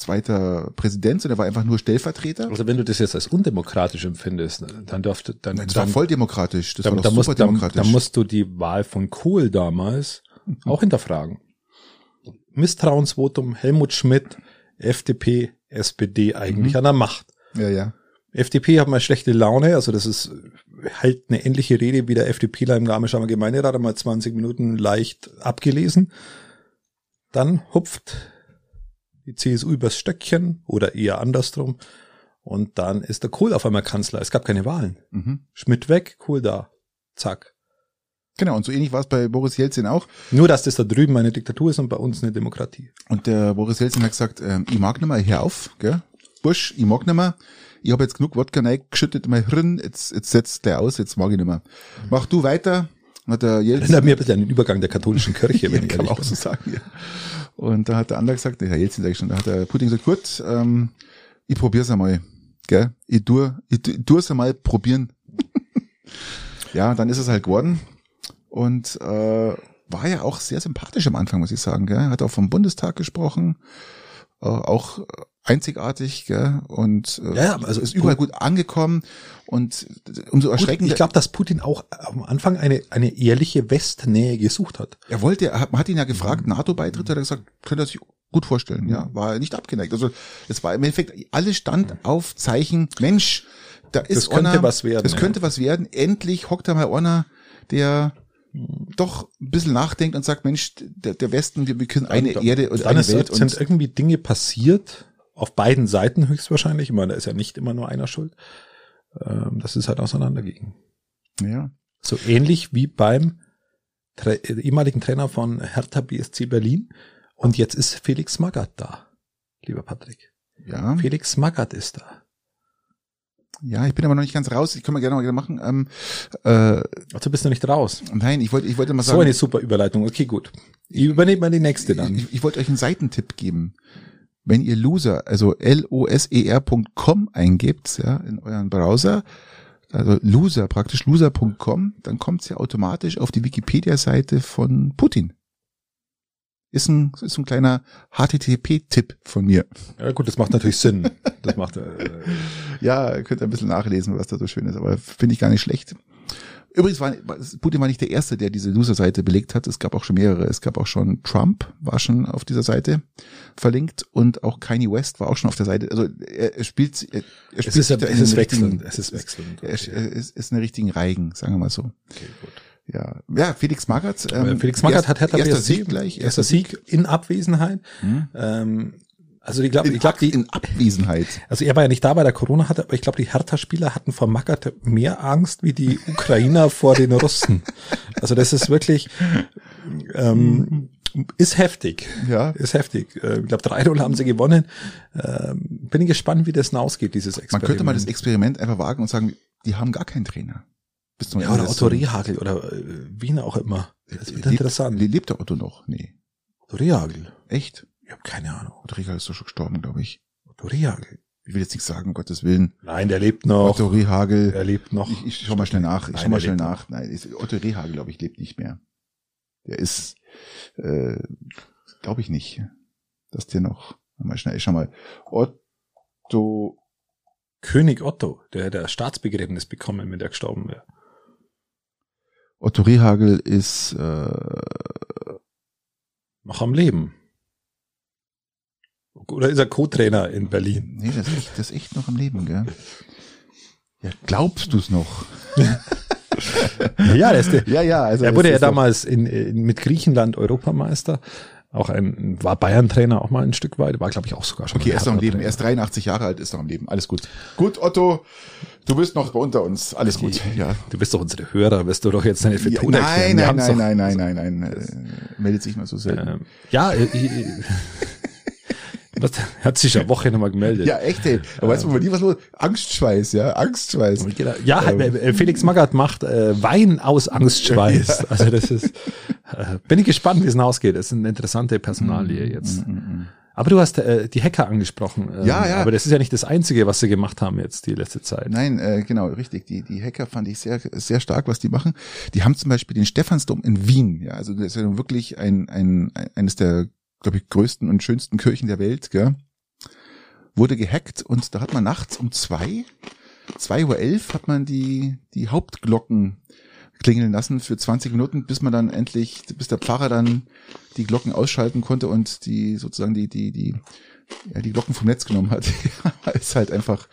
zweiter Präsident, sondern er war einfach nur Stellvertreter. also wenn du das jetzt als undemokratisch empfindest, dann dürfte dann, Das war dann, voll demokratisch. Das dann, war dann, doch super dann, demokratisch. dann musst du die Wahl von Kohl damals auch hinterfragen. Misstrauensvotum, Helmut Schmidt, FDP, SPD eigentlich Mhm. an der Macht. ja, ja. FDP hat mal schlechte Laune, also das ist halt eine ähnliche Rede wie der FDPler im Garmischer Gemeinderat, einmal 20 Minuten leicht abgelesen. Dann hupft die CSU übers Stöckchen oder eher andersrum und dann ist der Kohl auf einmal Kanzler. Es gab keine Wahlen. Mhm. Schmidt weg, Kohl da. Zack. Genau, und so ähnlich war es bei Boris Jelzin auch. Nur, dass das da drüben eine Diktatur ist und bei uns eine Demokratie. Und der Boris Jelzin hat gesagt, ähm, ich mag nimmer, hör auf, gell? Busch, ich mag nimmer. Ich habe jetzt genug Wodka geschüttet in mein Hirn, jetzt, jetzt setzt der aus, jetzt mag ich nimmer. Mach du weiter. Hat der Jelzin, Erinnert mir ein bisschen an den Übergang der katholischen Kirche, ja, wenn ich kann man auch so sagen, ja. Und da hat der andere gesagt, der Jelzin sag ich schon, da hat der Putin gesagt, gut, ähm, ich probier's einmal, gell? Ich tu, ich, ich tu's einmal probieren. ja, dann ist es halt geworden. Und äh, war ja auch sehr sympathisch am Anfang, muss ich sagen. Gell? Hat auch vom Bundestag gesprochen, äh, auch einzigartig gell? und äh, ja, also ist überall gut angekommen und umso erschreckender. Ich glaube, dass Putin auch am Anfang eine eine ehrliche Westnähe gesucht hat. Er wollte, er hat, man hat ihn ja gefragt, NATO-Beitritt, hat er gesagt, könnte er sich gut vorstellen, ja, war er nicht abgeneigt. Also es war im Endeffekt alles stand auf Zeichen, Mensch, da ist das könnte einer, was werden. Das ja. könnte was werden. Endlich hockt da mal einer, der doch ein bisschen nachdenkt und sagt, Mensch, der, der Westen, wir, wir können eine dann, Erde und eine Welt. Sind irgendwie Dinge passiert, auf beiden Seiten höchstwahrscheinlich. Ich meine, da ist ja nicht immer nur einer schuld. Ähm, das ist halt auseinandergegangen. Ja. So ähnlich wie beim Tra ehemaligen Trainer von Hertha BSC Berlin. Und jetzt ist Felix Magath da, lieber Patrick. Ja. Felix Magath ist da. Ja, ich bin aber noch nicht ganz raus. Ich kann mal gerne mal gerne machen. Ähm, äh, Ach, du bist noch nicht raus. Nein, ich wollte, ich wollte mal sagen. So eine super Überleitung. Okay, gut. Ich übernehme mal die nächste dann. Ich, ich wollte euch einen Seitentipp geben. Wenn ihr Loser, also L-O-S-E-R.com eingebt, ja, in euren Browser, also Loser, praktisch loser.com, dann kommt's ja automatisch auf die Wikipedia-Seite von Putin. Ist ein, ist ein kleiner HTTP-Tipp von mir. Ja gut, das macht natürlich Sinn. Das macht äh, ja, könnt ein bisschen nachlesen, was da so schön ist, aber finde ich gar nicht schlecht. Übrigens war Putin war nicht der erste, der diese Loser-Seite belegt hat. Es gab auch schon mehrere. Es gab auch schon Trump, war schon auf dieser Seite verlinkt und auch Kanye West war auch schon auf der Seite. Also er, er spielt, er, er spielt es ist, es ist wechselnd. Es ist wechselnd. Okay. Er, ist, ist eine richtigen Reigen, sagen wir mal so. Okay, gut. Ja, ja, Felix Magath. Ähm, Felix Magath hat Hertha erster Sieg gleich, erster Sieg in Abwesenheit. Hm. Ähm, also ich glaube, ich glaube die in Abwesenheit. Also er war ja nicht da, weil er Corona hatte, aber ich glaube, die Hertha-Spieler hatten vor Magath mehr Angst wie die Ukrainer vor den Russen. Also das ist wirklich ähm, ist heftig. Ja, ist heftig. Äh, ich glaube, 3-0 haben sie gewonnen. Ähm, bin ich gespannt, wie das hinausgeht, dieses Experiment. Man könnte mal das Experiment einfach wagen und sagen, die haben gar keinen Trainer. Bis zum ja, oder Otto Rehagel oder äh, Wien auch immer. Das wird interessant. Lebt der Otto noch? Nee. Otto Rehagel. Echt? Ich habe keine Ahnung. Otto Rehagel ist doch schon gestorben, glaube ich. Otto Rehagel. Ich will jetzt nicht sagen, um Gottes Willen. Nein, der lebt noch. Otto Rehagel. Er lebt noch. Ich, ich schau mal schnell nach. Ich Nein, schau mal schnell nach. Noch. Nein, Otto Rehagel, glaube ich, lebt nicht mehr. Der ist, äh, glaube ich nicht, dass der noch. Mal schnell, ich schau mal. Otto. König Otto, der hätte ein Staatsbegräbnis bekommen, wenn der gestorben wäre. Otto Rehagel ist äh, noch am Leben. Oder ist er Co-Trainer in Berlin? Nee, das ist echt, das ist echt noch am Leben, gell? Ja, glaubst du es noch? ja, der ja, ja, also er wurde ja damals in, in, mit Griechenland Europameister auch ein, war Bayern-Trainer auch mal ein Stück weit, war glaube ich auch sogar schon. Okay, er ist noch am Leben, er ist 83 Jahre alt, ist noch am Leben, alles gut. Gut, Otto, du bist noch unter uns, alles gut. Die, ja. Du bist doch unsere Hörer, wirst du doch jetzt nicht für ja, Nein, nein, nein, nein, nein, nein, nein, nein, äh, meldet sich mal so selten. Ähm, ja, äh, Das hat sich ja Woche nochmal gemeldet. Ja, echt, ey. Aber ähm, weißt du, bei dir was los? Angstschweiß, ja, Angstschweiß. Ja, ähm. Äh, Felix Magath macht äh, Wein aus Angstschweiß. Ja. Also das ist, äh, bin ich gespannt, wie es hinausgeht. Das ist eine interessante Personalie mm, jetzt. Mm, mm, aber du hast äh, die Hacker angesprochen. Ähm, ja, ja. Aber das ist ja nicht das Einzige, was sie gemacht haben jetzt die letzte Zeit. Nein, äh, genau, richtig. Die, die Hacker fand ich sehr, sehr stark, was die machen. Die haben zum Beispiel den Stephansdom in Wien. Ja, also das ist ja wirklich ein, ein, eines der glaube ich, größten und schönsten Kirchen der Welt, gell? wurde gehackt und da hat man nachts um zwei, zwei Uhr elf hat man die, die Hauptglocken klingeln lassen für 20 Minuten, bis man dann endlich, bis der Pfarrer dann die Glocken ausschalten konnte und die sozusagen die, die, die, ja, die Glocken vom Netz genommen hat. ist halt einfach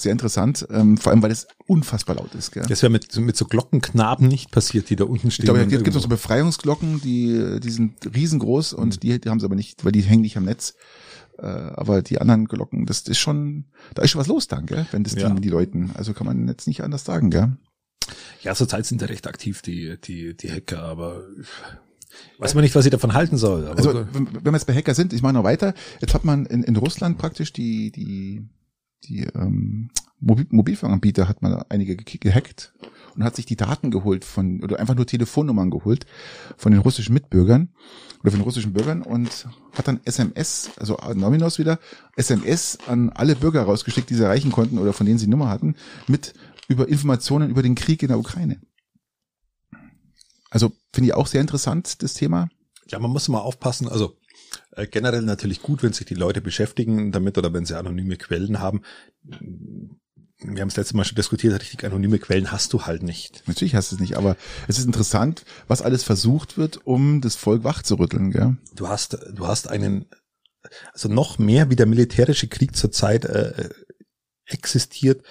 sehr interessant, ähm, vor allem weil es unfassbar laut ist. Gell? Das wäre mit, mit so Glockenknaben nicht passiert, die da unten stehen. Ich glaube, es gibt noch so Befreiungsglocken, die, die sind riesengroß und mhm. die, die haben sie aber nicht, weil die hängen nicht am Netz. Äh, aber die anderen Glocken, das ist schon, da ist schon was los dann, gell? wenn das ja. die Leuten. Also kann man jetzt nicht anders sagen, gell? Ja, zurzeit sind ja recht aktiv, die, die, die Hacker, aber weiß man nicht, was ich davon halten soll. also, wenn, wenn wir jetzt bei Hacker sind, ich mache noch weiter. Jetzt hat man in, in Russland praktisch die, die die ähm, Mobil Mobilfunkanbieter hat mal einige gehackt und hat sich die Daten geholt von, oder einfach nur Telefonnummern geholt von den russischen Mitbürgern oder von den russischen Bürgern und hat dann SMS, also Nominos wieder, SMS an alle Bürger rausgeschickt, die sie erreichen konnten oder von denen sie Nummer hatten, mit über Informationen über den Krieg in der Ukraine. Also finde ich auch sehr interessant, das Thema. Ja, man muss mal aufpassen, also generell natürlich gut, wenn sich die Leute beschäftigen damit oder wenn sie anonyme Quellen haben. Wir haben es letzte Mal schon diskutiert, richtig anonyme Quellen hast du halt nicht. Natürlich hast du es nicht, aber es ist interessant, was alles versucht wird, um das Volk wachzurütteln. Gell? Du hast, du hast einen, also noch mehr wie der militärische Krieg zurzeit äh, existiert,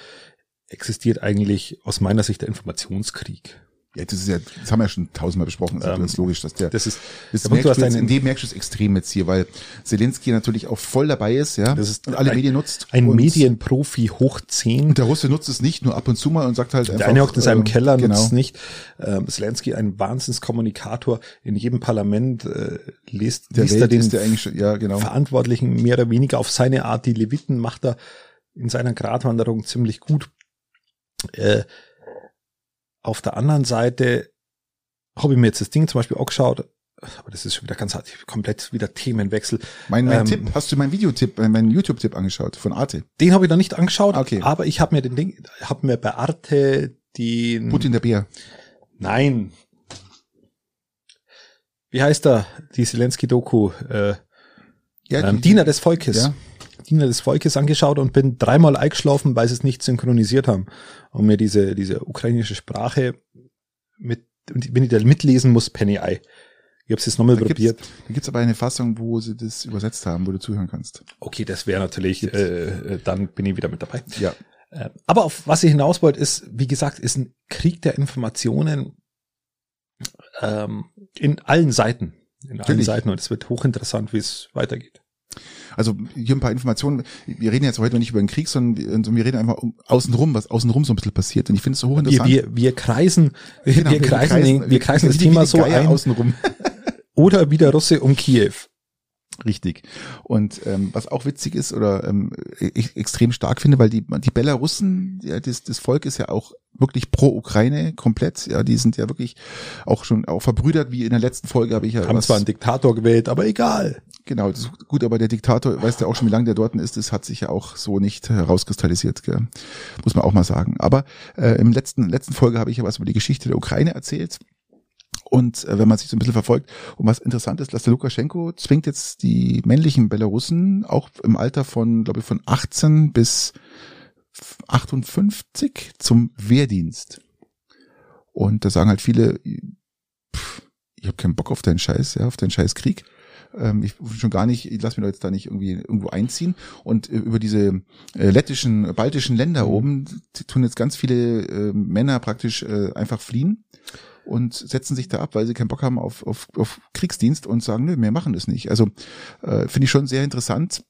existiert eigentlich aus meiner Sicht der Informationskrieg. Ja, das ist ja, das haben wir ja schon tausendmal besprochen. Das Ähm, ist logisch, dass der, Das ist, das aber merkst du jetzt, in dem merkst du es extrem jetzt hier, weil Zelensky natürlich auch voll dabei ist, ja, Das ist und alle ein- Medien nutzt. ein Medienprofi hoch 10. Und der Russe nutzt es nicht nur ab und zu mal und sagt halt einfach. Der eine hockt in seinem äh, Keller, genau. nutzt es nicht. Ähm, Zelensky, ein Wahnsinnskommunikator. In jedem Parlament äh, liest, Der liest er den ist der eigentlich, ja, genau. Verantwortlichen mehr oder weniger auf seine Art. Die Leviten macht er in seiner Gratwanderung ziemlich gut. Äh, auf der anderen Seite habe ich mir jetzt das Ding zum Beispiel auch geschaut, aber das ist schon wieder ganz hart, komplett wieder Themenwechsel. Mein, mein ähm, Tipp, hast du meinen Videotipp, äh, meinen YouTube-Tipp angeschaut von Arte? Den habe ich noch nicht angeschaut, Okay. aber ich habe mir den Ding, habe mir bei Arte den Putin der Bär. Nein. Wie heißt er? Die Zelensky-Doku. Äh, Ja, ähm, die- Diener des Volkes. Ja. Diener des Volkes angeschaut und bin dreimal eingeschlafen, weil sie es nicht synchronisiert haben. Und mir diese, diese ukrainische Sprache mit, wenn ich da mitlesen muss, Penny Eye. Ich habe es jetzt nochmal Da gibt's, probiert. da gibt's aber eine Fassung, wo sie das übersetzt haben, wo du zuhören kannst. Okay, das wäre natürlich, äh, äh, dann bin ich wieder mit dabei. Ja. Äh, Aber auf was ich hinaus wollte, ist, wie gesagt, ist ein Krieg der Informationen ähm, in allen Seiten. In allen Natürlich. Seiten. Und es wird hochinteressant, wie es weitergeht. Also hier ein paar Informationen. Wir reden jetzt heute nicht über den Krieg, sondern wir, sondern wir reden einfach um außenrum, was außenrum so ein bisschen passiert. Und ich finde es so Wir, hochinteressant. wir, wir kreisen, wir, Genau, wir kreisen, den, wir kreisen das Thema so ein. außenrum. Oder wie der Russe um Kiew. Richtig. Und ähm, was auch witzig ist oder ähm, ich extrem stark finde, weil die die Belarussen, ja, das, das Volk ist ja auch wirklich pro Ukraine komplett. Ja, die sind ja wirklich auch schon auch verbrüdert, wie in der letzten Folge habe ich ja Haben was, zwar einen Diktator gewählt, aber egal. Genau gut, aber der Diktator, weißt du auch schon, wie lange der dort ist, das hat sich ja auch so nicht herauskristallisiert, gell? muss man auch mal sagen. Aber äh, im letzten letzten Folge habe ich ja was über die Geschichte der Ukraine erzählt. Und äh, wenn man sich so ein bisschen verfolgt, und was interessant ist, dass der Lukaschenko zwingt jetzt die männlichen Belarussen auch im Alter von, glaube ich, von 18 bis 58 zum Wehrdienst. Und da sagen halt viele, pff, ich habe keinen Bock auf deinen Scheiß, ja, auf deinen Scheiß Krieg. Ähm, ich schon gar nicht, ich lass mich doch jetzt da nicht irgendwie irgendwo einziehen. Und äh, über diese äh, lettischen, baltischen Länder oben die tun jetzt ganz viele äh, Männer praktisch äh, einfach fliehen und setzen sich da ab, weil sie keinen Bock haben auf, auf, auf Kriegsdienst und sagen, nö, wir machen das nicht. Also äh, finde ich schon sehr interessant.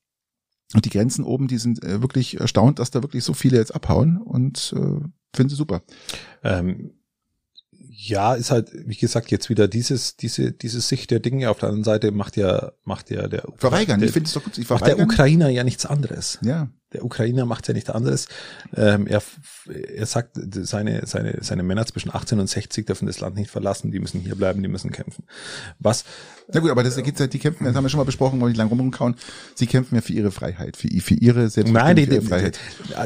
Und die Grenzen oben, die sind äh, wirklich erstaunt, dass da wirklich so viele jetzt abhauen und äh, finde sie super. Ähm, ja, ist halt, wie gesagt, jetzt wieder dieses, diese, diese Sicht der Dinge. Auf der anderen Seite macht ja, macht ja der, Verweigern, der, ich finde es doch gut. Ich macht der. Ukrainer ja nichts anderes. Ja, Der Ukrainer macht ja nichts anderes. Ähm, er, er sagt, seine, seine, seine Männer zwischen 18 und 60 dürfen das Land nicht verlassen, die müssen hier bleiben, die müssen kämpfen. Was, na gut, aber das geht's ja, die kämpfen, das haben wir schon mal besprochen, wollen nicht lang rumkauen. Sie kämpfen ja für ihre Freiheit, für, für ihre selbstbestimmte Freiheit.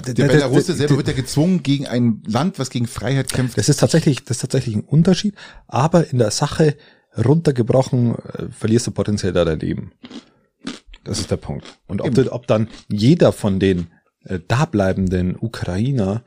Der Belarusse selber wird ja gezwungen gegen ein Land, was gegen Freiheit kämpft. Das ist tatsächlich, das ist tatsächlich ein Unterschied, aber in der Sache runtergebrochen äh, verlierst du potenziell da dein Leben. Das ist der Punkt. Und ob, ob dann jeder von den äh, dableibenden Ukrainer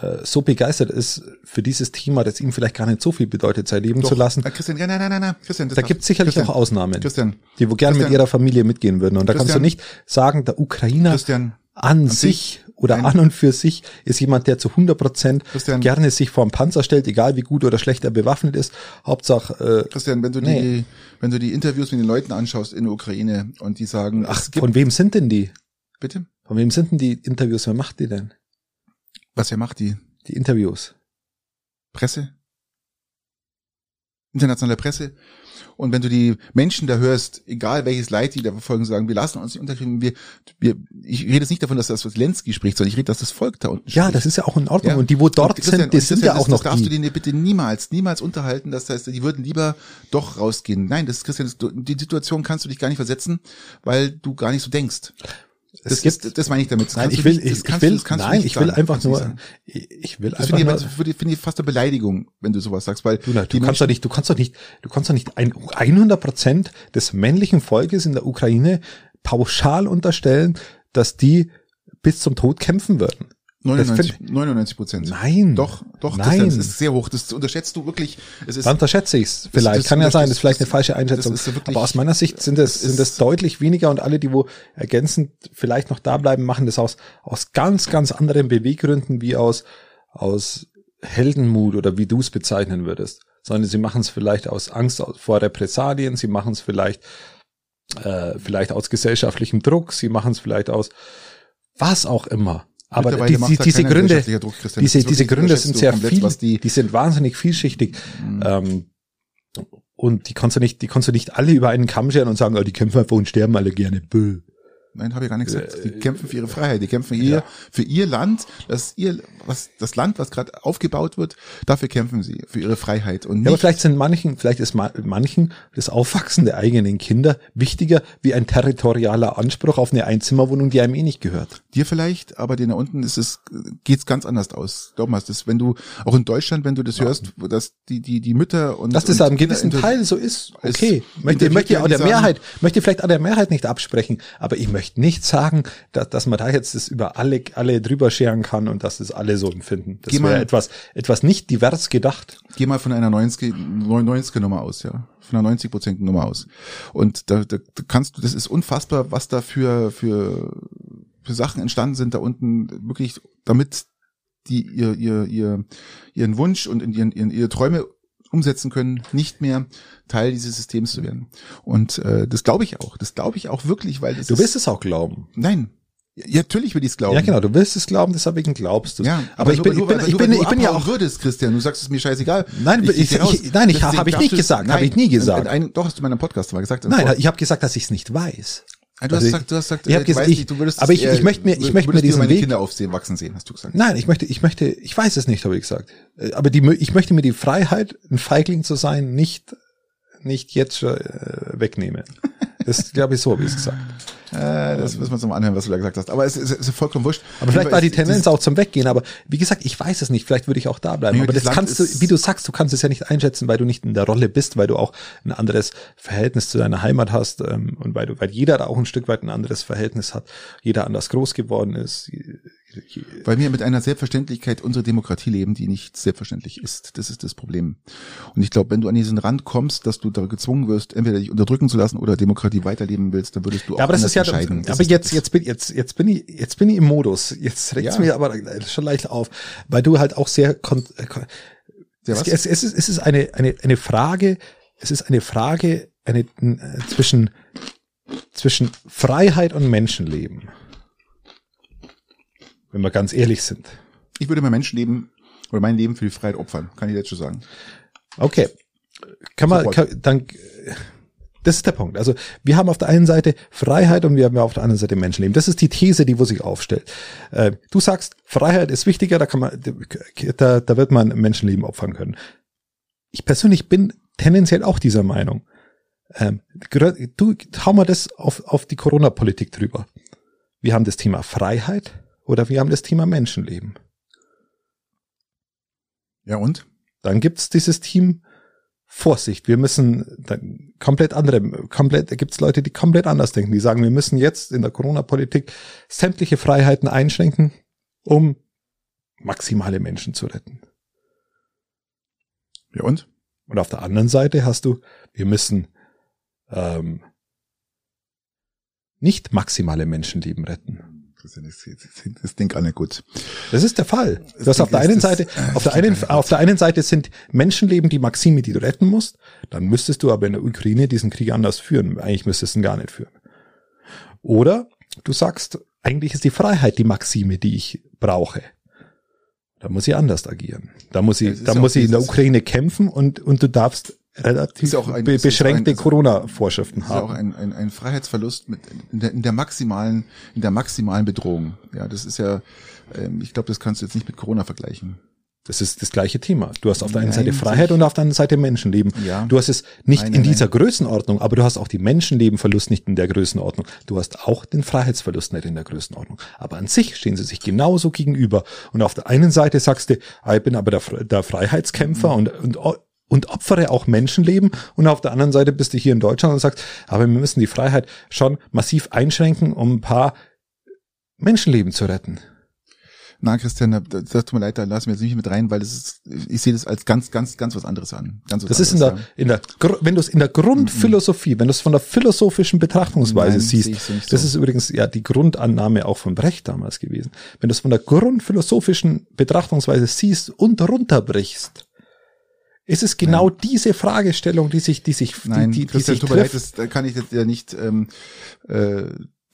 äh, so begeistert ist für dieses Thema, das ihm vielleicht gar nicht so viel bedeutet, sein Leben zu lassen. Äh, Christian, ja, nein, nein, nein, nein, Christian, das Da gibt es sicherlich Christian, auch Ausnahmen, Christian, die wo gern mit ihrer Familie mitgehen würden. Und da kannst du nicht sagen, der Ukrainer Christian, an sich, sich oder nein. an und für sich ist jemand, der zu 100 Prozent gerne sich vor dem Panzer stellt, egal wie gut oder schlecht er bewaffnet ist. Hauptsache, äh, Christian, wenn du Nee. die, wenn du die Interviews mit den Leuten anschaust in der Ukraine und die sagen, ach, von wem sind denn die? bitte, Von wem sind denn die Interviews? Wer macht die denn? was wer macht die Die Interviews. Presse? Internationale Presse. Und wenn du die Menschen da hörst, egal welches Leid die da verfolgen, sagen, wir lassen uns nicht unterkriegen, wir, wir, ich rede jetzt nicht davon, dass das Zelensky spricht, sondern ich rede, dass das Volk da unten Ja, spricht. das ist ja auch in Ordnung. Ja. Und die, wo dort Und sind, die sind ja auch das, noch das darfst die. du denen bitte niemals, niemals unterhalten. Das heißt, die würden lieber doch rausgehen. Nein, das ist Christian, das, die Situation kannst du dich gar nicht versetzen, weil du gar nicht so denkst. Das, das, das, das meine ich damit. Nein, ich will, nicht, ich, ich will, nein, ich will einfach nur, ich will das einfach finde ich, nur, finde ich fast eine Beleidigung, wenn du sowas sagst, weil du, na, du kannst doch nicht, du kannst doch nicht, du kannst doch nicht ein, 100 Prozent des männlichen Volkes in der Ukraine pauschal unterstellen, dass die bis zum Tod kämpfen würden. 99, Prozent. Nein. Doch, doch, Nein. Das, das, ist sehr hoch. Das unterschätzt du wirklich. Es ist, Dann unterschätze ich es vielleicht. Das, das Kann ja sein, das ist vielleicht eine falsche Einschätzung. Aber aus meiner Sicht sind es, sind es deutlich weniger und alle, die wo ergänzend vielleicht noch da bleiben, machen das aus, aus ganz, ganz anderen Beweggründen wie aus, aus Heldenmut oder wie du es bezeichnen würdest. Sondern sie machen es vielleicht aus Angst vor Repressalien, sie machen es vielleicht, äh, vielleicht aus gesellschaftlichem Druck, sie machen es vielleicht aus was auch immer. Aber die, die, diese Gründe, Druck, diese, diese Gründe sind sehr viel, die, die sind wahnsinnig vielschichtig. Mhm. Ähm, und die kannst du nicht, die kannst du nicht alle über einen Kamm scheren und sagen, oh, die kämpfen einfach und sterben alle gerne. Bö. Nein, habe ich gar nicht gesagt. Die äh, kämpfen für ihre Freiheit, die kämpfen ihr, ja. für ihr Land, das ihr, was das Land, was gerade aufgebaut wird, dafür kämpfen sie für ihre Freiheit und ja, aber vielleicht sind manchen, vielleicht ist manchen das Aufwachsen der eigenen Kinder wichtiger wie ein territorialer Anspruch auf eine Einzimmerwohnung, die einem eh nicht gehört. Dir vielleicht, aber dir da unten ist es geht's ganz anders aus. Glaub mal, das, wenn du auch in Deutschland, wenn du das ja. hörst, dass die die die Mütter und dass das und einem gewissen Teil so ist, okay, möchte möchte auch der Mehrheit, möchte vielleicht auch der Mehrheit nicht absprechen, aber ich möchte nicht sagen, dass, dass man da jetzt das über alle, alle drüber scheren kann und dass das alle so empfinden. Das wäre etwas, etwas nicht divers gedacht. Geh mal von einer 90, 90 Nummer aus, ja. Von einer 90 Prozent Nummer aus. Und da, da, da kannst du, das ist unfassbar, was da für, für, für Sachen entstanden sind da unten, wirklich, damit die ihr, ihr, ihr, ihren Wunsch und ihren, ihren, ihre Träume umsetzen können, nicht mehr Teil dieses Systems zu werden. Und äh, das glaube ich auch. Das glaube ich auch wirklich, weil du willst es auch glauben. Nein. Ja, natürlich will ich es glauben. Ja, genau, du willst es glauben, deswegen glaubst du Ja, aber, aber ich bin, ich bin, ich bin, ich bin ja auch würdest, Christian, du sagst es mir scheißegal. Nein, ich, ich, ich nein, ich habe ich nicht gesagt, habe ich nie gesagt. Ein, doch hast du in meinem Podcast mal gesagt. Nein, ich habe gesagt, dass ich es nicht weiß. Du hast also gesagt, du hast gesagt, ich, äh, gesagt, ich, nicht, du würdest aber ich, ich möchte mir, ich möchte mir diesen meine Weg, Kinder aufsehen, wachsen sehen, hast du gesagt. Nein, ich möchte, ich möchte, ich weiß es nicht, habe ich gesagt. Äh, aber die, ich möchte mir die Freiheit, ein Feigling zu sein, nicht, nicht jetzt schon äh, wegnehmen. Das glaube ich so, habe ich es gesagt. Äh, das müssen wir uns mal anhören, was du da gesagt hast. Aber es ist, es ist vollkommen wurscht. Aber vielleicht war die Tendenz auch zum Weggehen. Aber wie gesagt, ich weiß es nicht. Vielleicht würde ich auch da bleiben. aber das kannst du, wie du sagst, du kannst es ja nicht einschätzen, weil du nicht in der Rolle bist, weil du auch ein anderes Verhältnis zu deiner Heimat hast ähm, und weil du, weil jeder da auch ein Stück weit ein anderes Verhältnis hat, jeder anders groß geworden ist, weil wir mit einer Selbstverständlichkeit unsere Demokratie leben, die nicht selbstverständlich ist. Das ist das Problem. Und ich glaube, wenn du an diesen Rand kommst, dass du da gezwungen wirst, entweder dich unterdrücken zu lassen oder Demokratie weiterleben willst, dann würdest du auch ja, aber das ist ja, entscheiden. Das aber jetzt, jetzt bin, jetzt, jetzt bin ich, jetzt bin ich im Modus. Jetzt regt es ja. mir aber schon leicht auf, weil du halt auch sehr, kon äh, ja, es, es, es, ist, es ist eine, eine, eine Frage, es ist eine Frage, eine, äh, zwischen, zwischen Freiheit und Menschenleben wenn wir ganz ehrlich sind. Ich würde mein Menschenleben oder mein Leben für die Freiheit opfern, kann ich jetzt schon sagen. Okay. Kann man, kann, dann, das ist der Punkt. Also wir haben auf der einen Seite Freiheit und wir haben auf der anderen Seite Menschenleben. Das ist die These, die wo sich aufstellt. Äh, du sagst, Freiheit ist wichtiger, da kann man, da, da wird man Menschenleben opfern können. Ich persönlich bin tendenziell auch dieser Meinung. Ähm, du, hau mal das auf, auf die Corona-Politik drüber. Wir haben das Thema Freiheit oder wir haben das Thema Menschenleben. Ja und? Dann gibt's dieses Team Vorsicht, wir müssen dann komplett andere, komplett, da gibt's Leute, die komplett anders denken, die sagen, wir müssen jetzt in der Corona-Politik sämtliche Freiheiten einschränken, um maximale Menschen zu retten. Ja und? Und auf der anderen Seite hast du, wir müssen ähm, nicht maximale Menschenleben retten. Das, das Ding nicht gut. Das ist der Fall. Du hast auf der einen Seite, auf der einen, auf der einen Seite sind Menschenleben die Maxime, die du retten musst. Dann müsstest du aber in der Ukraine diesen Krieg anders führen. Eigentlich müsstest du ihn gar nicht führen. Oder du sagst, eigentlich ist die Freiheit die Maxime, die ich brauche. Da muss ich anders agieren. Da muss ich, da muss ich in der Ukraine kämpfen und, und du darfst relativ ein, be beschränkte Corona-Vorschriften haben. Das ist auch ein, ein, ein Freiheitsverlust mit in der, in der maximalen in der maximalen Bedrohung. Ja, das ist ja, ähm, ich glaube, das kannst du jetzt nicht mit Corona vergleichen. Das ist das gleiche Thema. Du hast auf der einen Seite Freiheit und auf der anderen Seite Menschenleben. Ja. Du hast es nicht nein, in dieser nein. Größenordnung, aber du hast auch die Menschenlebenverlust nicht in der Größenordnung. Du hast auch den Freiheitsverlust nicht in der Größenordnung. Aber an sich stehen sie sich genauso gegenüber. Und auf der einen Seite sagst du, ah, ich bin aber der, der Freiheitskämpfer mhm. und, und und opfere auch Menschenleben. Und auf der anderen Seite bist du hier in Deutschland und sagst, aber wir müssen die Freiheit schon massiv einschränken, um ein paar Menschenleben zu retten. Na, Christian, das, das tut mir leid, da lassen wir jetzt nicht mit rein, weil das ist, ich sehe das als ganz, ganz, ganz was anderes an. Ganz was das ist in der, in der, wenn du es in der Grundphilosophie, wenn du es von der philosophischen Betrachtungsweise Nein, siehst, so das ist übrigens ja die Grundannahme auch von Brecht damals gewesen. Wenn du es von der grundphilosophischen Betrachtungsweise siehst und runterbrichst, ist es genau Nein. diese Fragestellung, die sich, die sich, Nein, die, die, die sich tut mir leid, das, da kann ich jetzt ja nicht ähm, äh,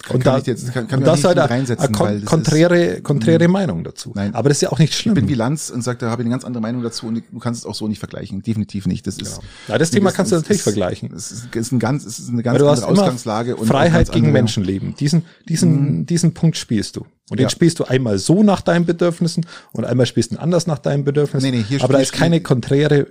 kann, und da, jetzt, kann, kann und das halt reinsetzen, kon konträre, ist, konträre Meinung dazu. Nein. Aber das ist ja auch nicht schlimm. Ich bin wie Lanz und sage, da habe ich eine ganz andere Meinung dazu und du kannst es auch so nicht vergleichen. Definitiv nicht. Das ist, genau. ja, das Thema kannst du natürlich ist, vergleichen. Es ist, ist, ein ganz, es ist eine ganz andere Ausgangslage. Und Freiheit gegen Menschenleben. Diesen, diesen, mhm. diesen Punkt spielst du. Und den ja. spielst du einmal so nach deinen Bedürfnissen und einmal spielst du anders nach deinen Bedürfnissen. Nee, nee, hier Aber da ist keine konträre,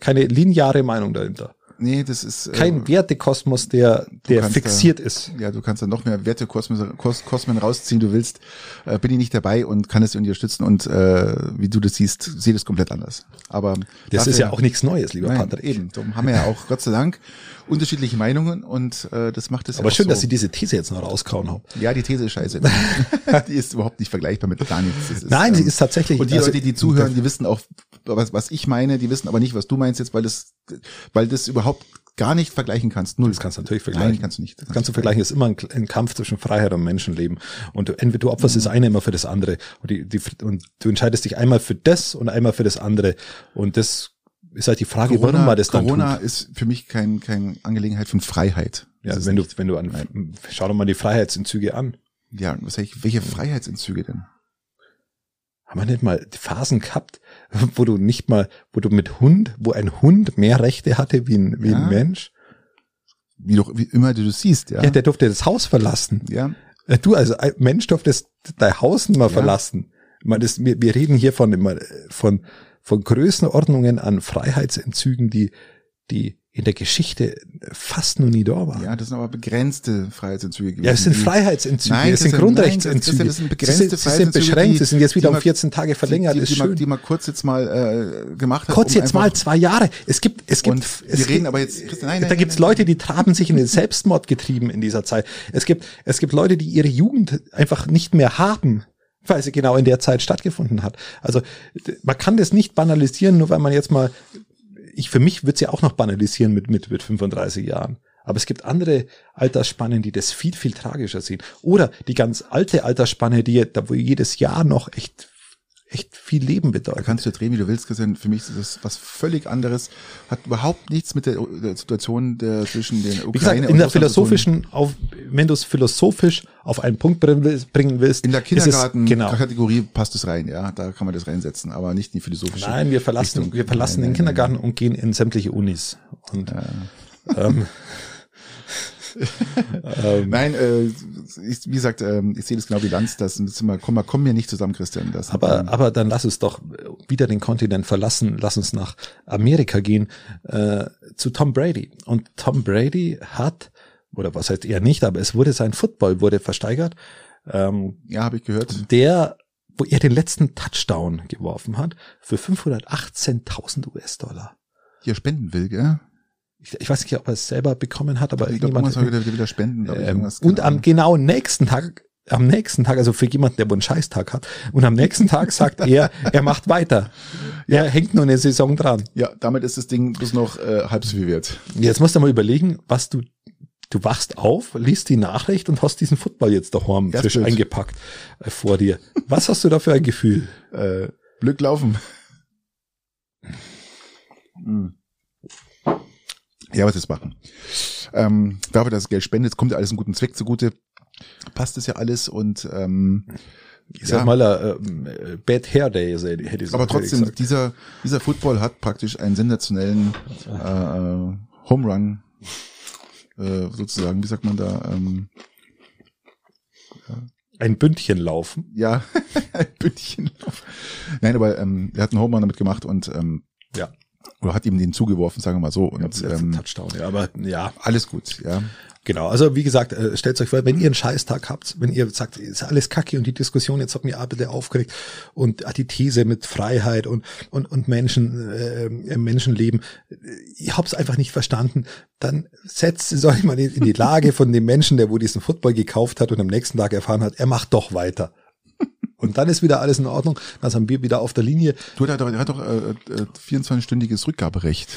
keine lineare Meinung dahinter. Nee, das ist kein äh, Wertekosmos, der der fixiert da, ist. Ja, du kannst da noch mehr Wertekosmen Kosmen rausziehen, du willst. Äh, bin ich nicht dabei und kann es unterstützen und äh, wie du das siehst, sehe das komplett anders. Aber das ist ja auch nichts Neues, lieber nein, Patrick. Eben, darum haben wir ja auch Gott sei Dank unterschiedliche Meinungen und äh, das macht es. Aber ja schön, so. dass Sie diese These jetzt noch rauskauen haben. Ja, die These ist scheiße. die ist überhaupt nicht vergleichbar mit gar nichts. Ist, Nein, ähm, sie ist tatsächlich. Und die also, Leute, die zuhören, die wissen auch, was, was ich meine, die wissen aber nicht, was du meinst jetzt, weil das, weil das überhaupt gar nicht vergleichen kannst. Null. Das kannst du natürlich vergleichen. Nein, kannst du nicht. Das kannst du vergleichen. Es ist immer ein, ein, Kampf zwischen Freiheit und Menschenleben. Und du, entweder du opferst mhm. das eine immer für das andere. Und, die, die, und du entscheidest dich einmal für das und einmal für das andere. Und das ist halt die Frage, Corona, warum man das dann Corona tut. ist für mich kein, kein Angelegenheit von Freiheit. Ja, wenn du, wenn du an, Nein. schau doch mal die Freiheitsentzüge an. Ja, was ich, welche Freiheitsentzüge denn? Haben wir nicht mal Phasen gehabt, wo du nicht mal, wo du mit Hund, wo ein Hund mehr Rechte hatte wie ein, wie ja. ein Mensch? Wie doch, wie immer du das siehst, ja. Ja, der durfte das Haus verlassen. Ja. Äh, du, also ein Mensch durfte dein Haus nicht mehr ja. verlassen. Ich meine, das, wir, wir reden hier von, immer, von, von Größenordnungen an Freiheitsentzügen, die, die in der Geschichte fast noch nie da war. Ja, das sind aber begrenzte Freiheitsentzüge gewesen. Ja, es sind Freiheitsentzüge, nein, das, sind Grundrechtsentzüge. Nein, das, sind begrenzte sie, sie sind beschränkt, sie sind jetzt wieder um 14 Tage verlängert. Die, die, die, man, die man kurz jetzt mal äh, gemacht hat. Kurz um jetzt mal zwei Jahre. Es gibt, es gibt. Und wir reden aber jetzt. Nein, nein, da gibt's Leute, die traben sich in den Selbstmord getrieben in dieser Zeit. Es gibt, es gibt Leute, die ihre Jugend einfach nicht mehr haben weil sie genau in der Zeit stattgefunden hat. Also man kann das nicht banalisieren, nur weil man jetzt mal ich für mich würde es ja auch noch banalisieren mit, mit, mit 35 Jahren. Aber es gibt andere Altersspannen, die das viel, viel tragischer sehen. Oder die ganz alte Altersspanne, die da wo jedes Jahr noch echt echt viel Leben bedeutet. Da kannst du drehen, wie du willst, Christian. Für mich ist das was völlig anderes. Hat überhaupt nichts mit der, der Situation der, zwischen den Ukraine wie gesagt, in und der philosophischen, auf, wenn du es philosophisch auf einen Punkt bringen willst. In der Kindergarten-Kategorie genau. passt es rein, ja. Da kann man das reinsetzen, aber nicht in die philosophische. Nein, wir verlassen, Richtung. wir verlassen nein, den nein, Kindergarten nein. und gehen in sämtliche Unis. Und, ja. ähm, ähm, Nein, äh, ich, wie gesagt, äh, ich sehe das genau wie Lanz, das ist immer, komm mal, komm mir nicht zusammen, Christian. Das, aber, ähm, aber dann lass es doch wieder den Kontinent verlassen, lass uns nach Amerika gehen, äh, zu Tom Brady. Und Tom Brady hat, oder was heißt er nicht, aber es wurde sein Football wurde versteigert. Ähm, ja, habe ich gehört. Der wo er den letzten Touchdown geworfen hat, für 518.000 US-Dollar. Hier spenden will, gell? Ich, ich weiß nicht, ob er es selber bekommen hat, aber ich glaube, jemand wieder, wieder spenden. Ähm, und am genau nächsten Tag am nächsten Tag, also für jemanden, der wohl einen Scheißtag hat, und am nächsten Tag sagt er, er macht weiter. Er hängt nur eine Saison dran. Ja, damit ist das Ding bloß noch äh, halb so viel wert. Jetzt musst du mal überlegen, was du, du wachst auf, liest die Nachricht und hast diesen Football jetzt daheim frisch blöd. eingepackt äh, vor dir. Was hast du da für ein Gefühl? Äh, Glück laufen. Hm. Ja, was ist machen? Ähm, dafür, dass es Geld spendet, kommt ja alles einen guten Zweck zugute. Passt es ja alles und ähm, ich sag ja. mal, äh, Bad Hair Day hätte ich Aber trotzdem, gesagt. dieser dieser Football hat praktisch einen sensationellen äh, Home Run äh, sozusagen, wie sagt man da? Ähm, ja. Ein Bündchen laufen. Ja, ein Bündchen laufen. Nein, aber ähm, er hat einen Home Run damit gemacht und ähm, Ja. Oder hat ihm den zugeworfen, sagen wir mal so. Und letzter ähm, Touchdown, ja, aber ja, alles gut, ja. Genau, also wie gesagt, äh, stellt euch vor, wenn ihr einen Scheißtag habt, wenn ihr sagt, ist alles kacke und die Diskussion jetzt hat mir bitte aufgeregt und die These mit Freiheit und und und Menschen äh, äh, Menschenleben, ihr habt's einfach nicht verstanden, dann setzt es euch mal in die Lage von dem Menschen, der wo diesen Football gekauft hat und am nächsten Tag erfahren hat, er macht doch weiter. Und dann ist wieder alles in Ordnung. Dann sind wir wieder auf der Linie. Du, der der hat doch äh, äh, 24-stündiges Rückgaberecht.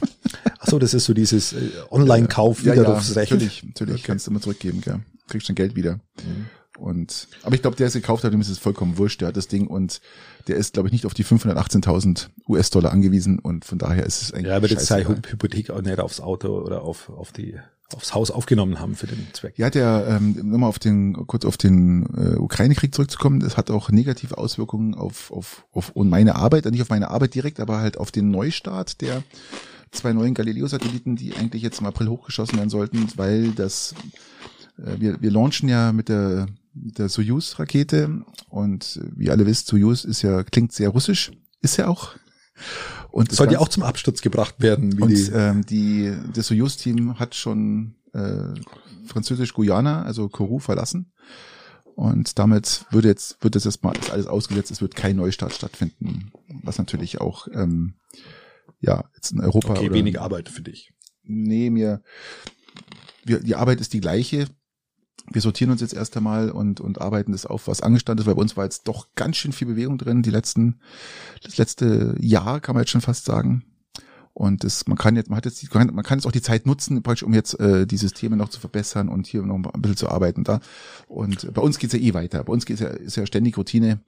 Ach so, das ist so dieses äh, Online-Kauf, Widerrufsrecht. natürlich, natürlich Okay. kannst du immer zurückgeben, gell. Kriegst dein Geld wieder. Und, aber ich glaube, der es gekauft hat, dem ist es vollkommen wurscht, der hat das Ding und der ist, glaube ich, nicht auf die 518.000 US-Dollar angewiesen und von daher ist es eigentlich Ja, wird jetzt scheißegal. Hypothek auch nicht aufs Auto oder auf, auf die, aufs Haus aufgenommen haben für den Zweck. Ja, der, ähm, nochmal auf den, kurz auf den äh, Ukraine-Krieg zurückzukommen, das hat auch negative Auswirkungen auf, auf, auf und meine Arbeit, nicht auf meine Arbeit direkt, aber halt auf den Neustart der zwei neuen Galileo-Satelliten, die eigentlich jetzt im April hochgeschossen werden sollten, weil das, äh, wir, wir launchen ja mit der, der Soyuz-Rakete und wie ihr alle wisst, Soyuz ist ja, klingt sehr russisch, ist ja auch. Und Soll Ganze- auch zum Absturz gebracht werden, wie und die, ähm, die, das Soyuz-Team hat schon äh, Französisch-Guyana, also Kourou, verlassen. Und damit würde jetzt, wird das erstmal ist alles ausgesetzt, es wird kein Neustart stattfinden. Was natürlich auch, ähm, ja, jetzt in Europa. okay, oder, wenig Arbeit für dich. Nee, mir, wir, die Arbeit ist die gleiche. Wir sortieren uns jetzt erst einmal und, und arbeiten das auf, was angestanden ist, weil bei uns war jetzt doch ganz schön viel Bewegung drin, die letzten, das letzte Jahr kann man jetzt schon fast sagen. Und das, man kann jetzt, man hat jetzt, die, man kann jetzt auch die Zeit nutzen, um jetzt äh, die Systeme noch zu verbessern und hier noch ein bisschen zu arbeiten da. Und bei uns geht's ja eh weiter. Bei uns geht's ja, ist ja ständig Routine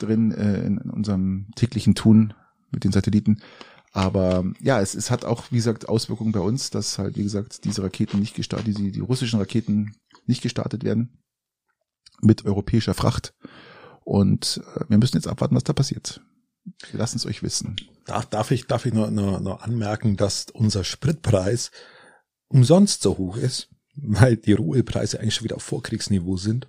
drin äh, in, in unserem täglichen Tun mit den Satelliten. Aber ja, es, es hat auch, wie gesagt, Auswirkungen bei uns, dass halt, wie gesagt, diese Raketen nicht gestartet, die, die russischen Raketen nicht gestartet werden mit europäischer Fracht. Und äh, wir müssen jetzt abwarten, was da passiert. Lassen es euch wissen. Darf, darf ich, darf ich nur, nur, nur anmerken, dass unser Spritpreis umsonst so hoch ist, weil die Rohölpreise eigentlich schon wieder auf Vorkriegsniveau sind.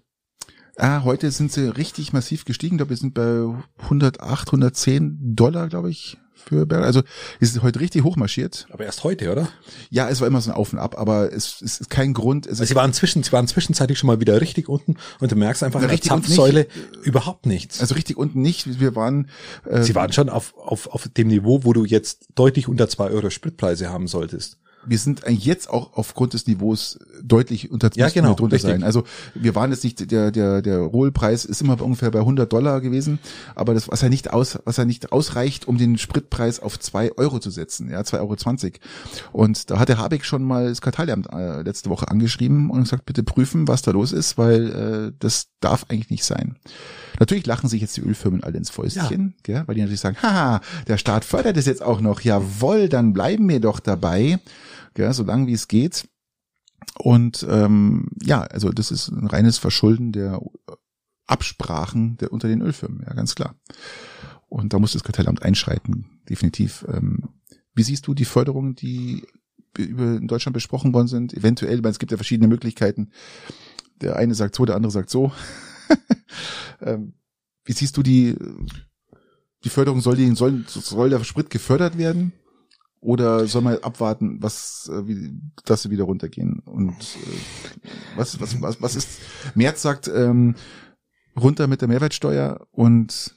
Ah, heute sind sie richtig massiv gestiegen. Ich glaube, wir sind bei 108, 110 Dollar, glaube ich, für Barrel. Also es ist heute richtig hochmarschiert. Aber erst heute, oder? Ja, es war immer so ein Auf und Ab, aber es, es ist kein Grund. Es Also sie waren zwischen, sie waren zwischenzeitlich schon mal wieder richtig unten und du merkst einfach Na, in der Zapfsäule überhaupt nichts. also richtig unten nicht. Wir waren. Äh, sie waren schon auf, auf, auf dem Niveau, wo du jetzt deutlich unter zwei Euro Spritpreise haben solltest. Wir sind eigentlich jetzt auch aufgrund des Niveaus deutlich unter Ja, genau, drunter richtig. sein. Also wir waren jetzt nicht der der der Rohölpreis ist immer bei ungefähr bei 100 Dollar gewesen, aber das was ja nicht aus was ja nicht ausreicht, um den Spritpreis auf zwei Euro zu setzen, ja 2,20 Euro. Und da hat der Habeck schon mal das Kartellamt äh, letzte Woche angeschrieben und gesagt, bitte prüfen, was da los ist, weil äh, das darf eigentlich nicht sein. Natürlich lachen sich jetzt die Ölfirmen alle ins Fäustchen, gell, weil die natürlich sagen, haha, der Staat fördert es jetzt auch noch, jawohl, dann bleiben wir doch dabei, gell, so lange wie es geht. Und ähm, ja, also das ist ein reines Verschulden der Absprachen der, unter den Ölfirmen, ja, ganz klar. Und da muss das Kartellamt einschreiten, definitiv. Ähm, wie siehst du die Förderungen, die über in Deutschland besprochen worden sind? Eventuell, weil es gibt ja verschiedene Möglichkeiten. Der eine sagt so, der andere sagt so. ähm, wie siehst du die, die Förderung? Soll, die, soll, soll der Sprit gefördert werden? Oder soll man abwarten, was, äh, wie, dass sie wieder runtergehen? Und äh, was, was, was, was ist? Merz sagt ähm, runter mit der Mehrwertsteuer und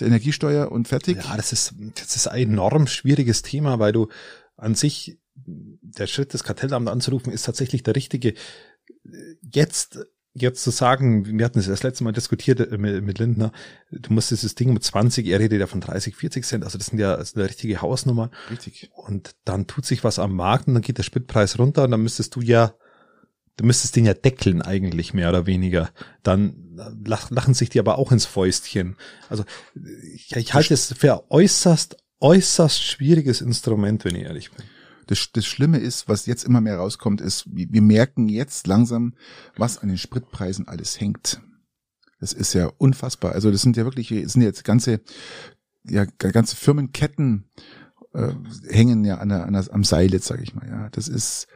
der Energiesteuer und fertig. Ja, das ist, das ist ein enorm schwieriges Thema, weil du an sich, der Schritt, das Kartellamt anzurufen, ist tatsächlich der richtige. Jetzt, jetzt zu sagen, wir hatten es das letzte Mal diskutiert äh, mit, Lindner, du musst dieses Ding mit 20, er redet ja von 30, 40 Cent, also das sind ja das ist eine richtige Hausnummer. Richtig. Und dann tut sich was am Markt und dann geht der Spritpreis runter und dann müsstest du ja, du müsstest den ja deckeln eigentlich mehr oder weniger. Dann lach, lachen sich die aber auch ins Fäustchen. Also ich, ich halte es für äußerst, äußerst schwieriges Instrument, wenn ich ehrlich bin. Das, das Schlimme ist, was jetzt immer mehr rauskommt, ist, wir wir merken jetzt langsam, was an den Spritpreisen alles hängt. Das ist ja unfassbar. Also das sind ja wirklich, es sind jetzt ganze, ja, ganze Firmenketten äh, hängen ja an der, an der, am Seil jetzt, sage ich mal. Ja, das ist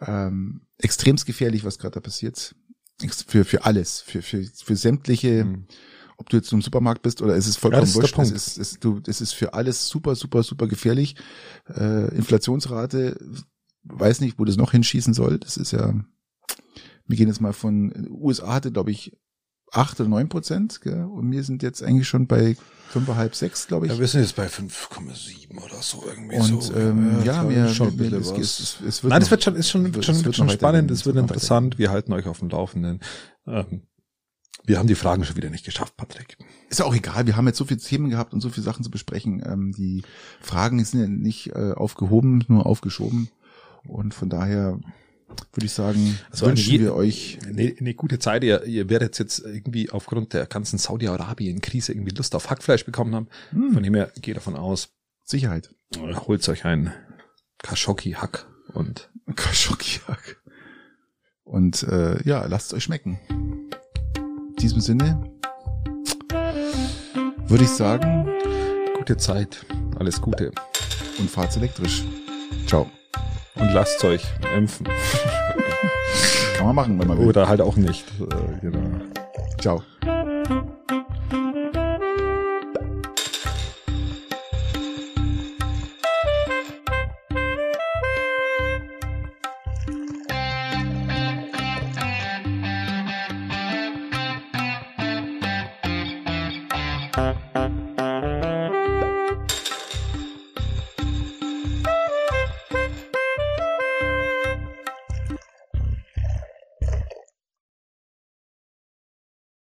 ähm, extremst gefährlich, was gerade da passiert. Für für alles, für für für sämtliche Mhm. Ob du jetzt im Supermarkt bist oder es ist vollkommen ja, wurscht. Es ist, es, du, es ist für alles super, super, super gefährlich. Äh, Inflationsrate, weiß nicht, wo das noch hinschießen soll. Das ist ja, wir gehen jetzt mal von, USA hatte, glaube ich, acht oder neun Prozent, gell? und wir sind jetzt eigentlich schon bei fünfeinhalb, sechs, glaube ich. Ja, wir sind jetzt bei 5,7 oder so irgendwie und, so. Ähm, ja, ja wir, schon wir, es, es, es, wird Nein, es wird schon, ist schon, wird, schon, wird schon spannend, es wird interessant. Wir halten euch auf dem Laufenden. Ähm, wir haben die Fragen schon wieder nicht geschafft, Patrick. Ist ja auch egal, wir haben jetzt so viele Themen gehabt und so viele Sachen zu besprechen. Ähm, die Fragen sind ja nicht äh, aufgehoben, nur aufgeschoben. Und von daher würde ich sagen, also wünschen eine, wir euch eine, eine, gute Zeit. Ihr, ihr werdet jetzt irgendwie aufgrund der ganzen Saudi-Arabien-Krise irgendwie Lust auf Hackfleisch bekommen haben. Hm. Von dem her geht davon aus. Sicherheit. Holt euch ein Khashoggi-Hack und Khashoggi-Hack. Und äh, ja, lasst es euch schmecken. In diesem Sinne würde ich sagen, gute Zeit, alles Gute und fahrt's elektrisch. Ciao. Und lasst euch impfen. Kann man machen, wenn man will. Oder halt auch nicht. Äh, genau. Ciao.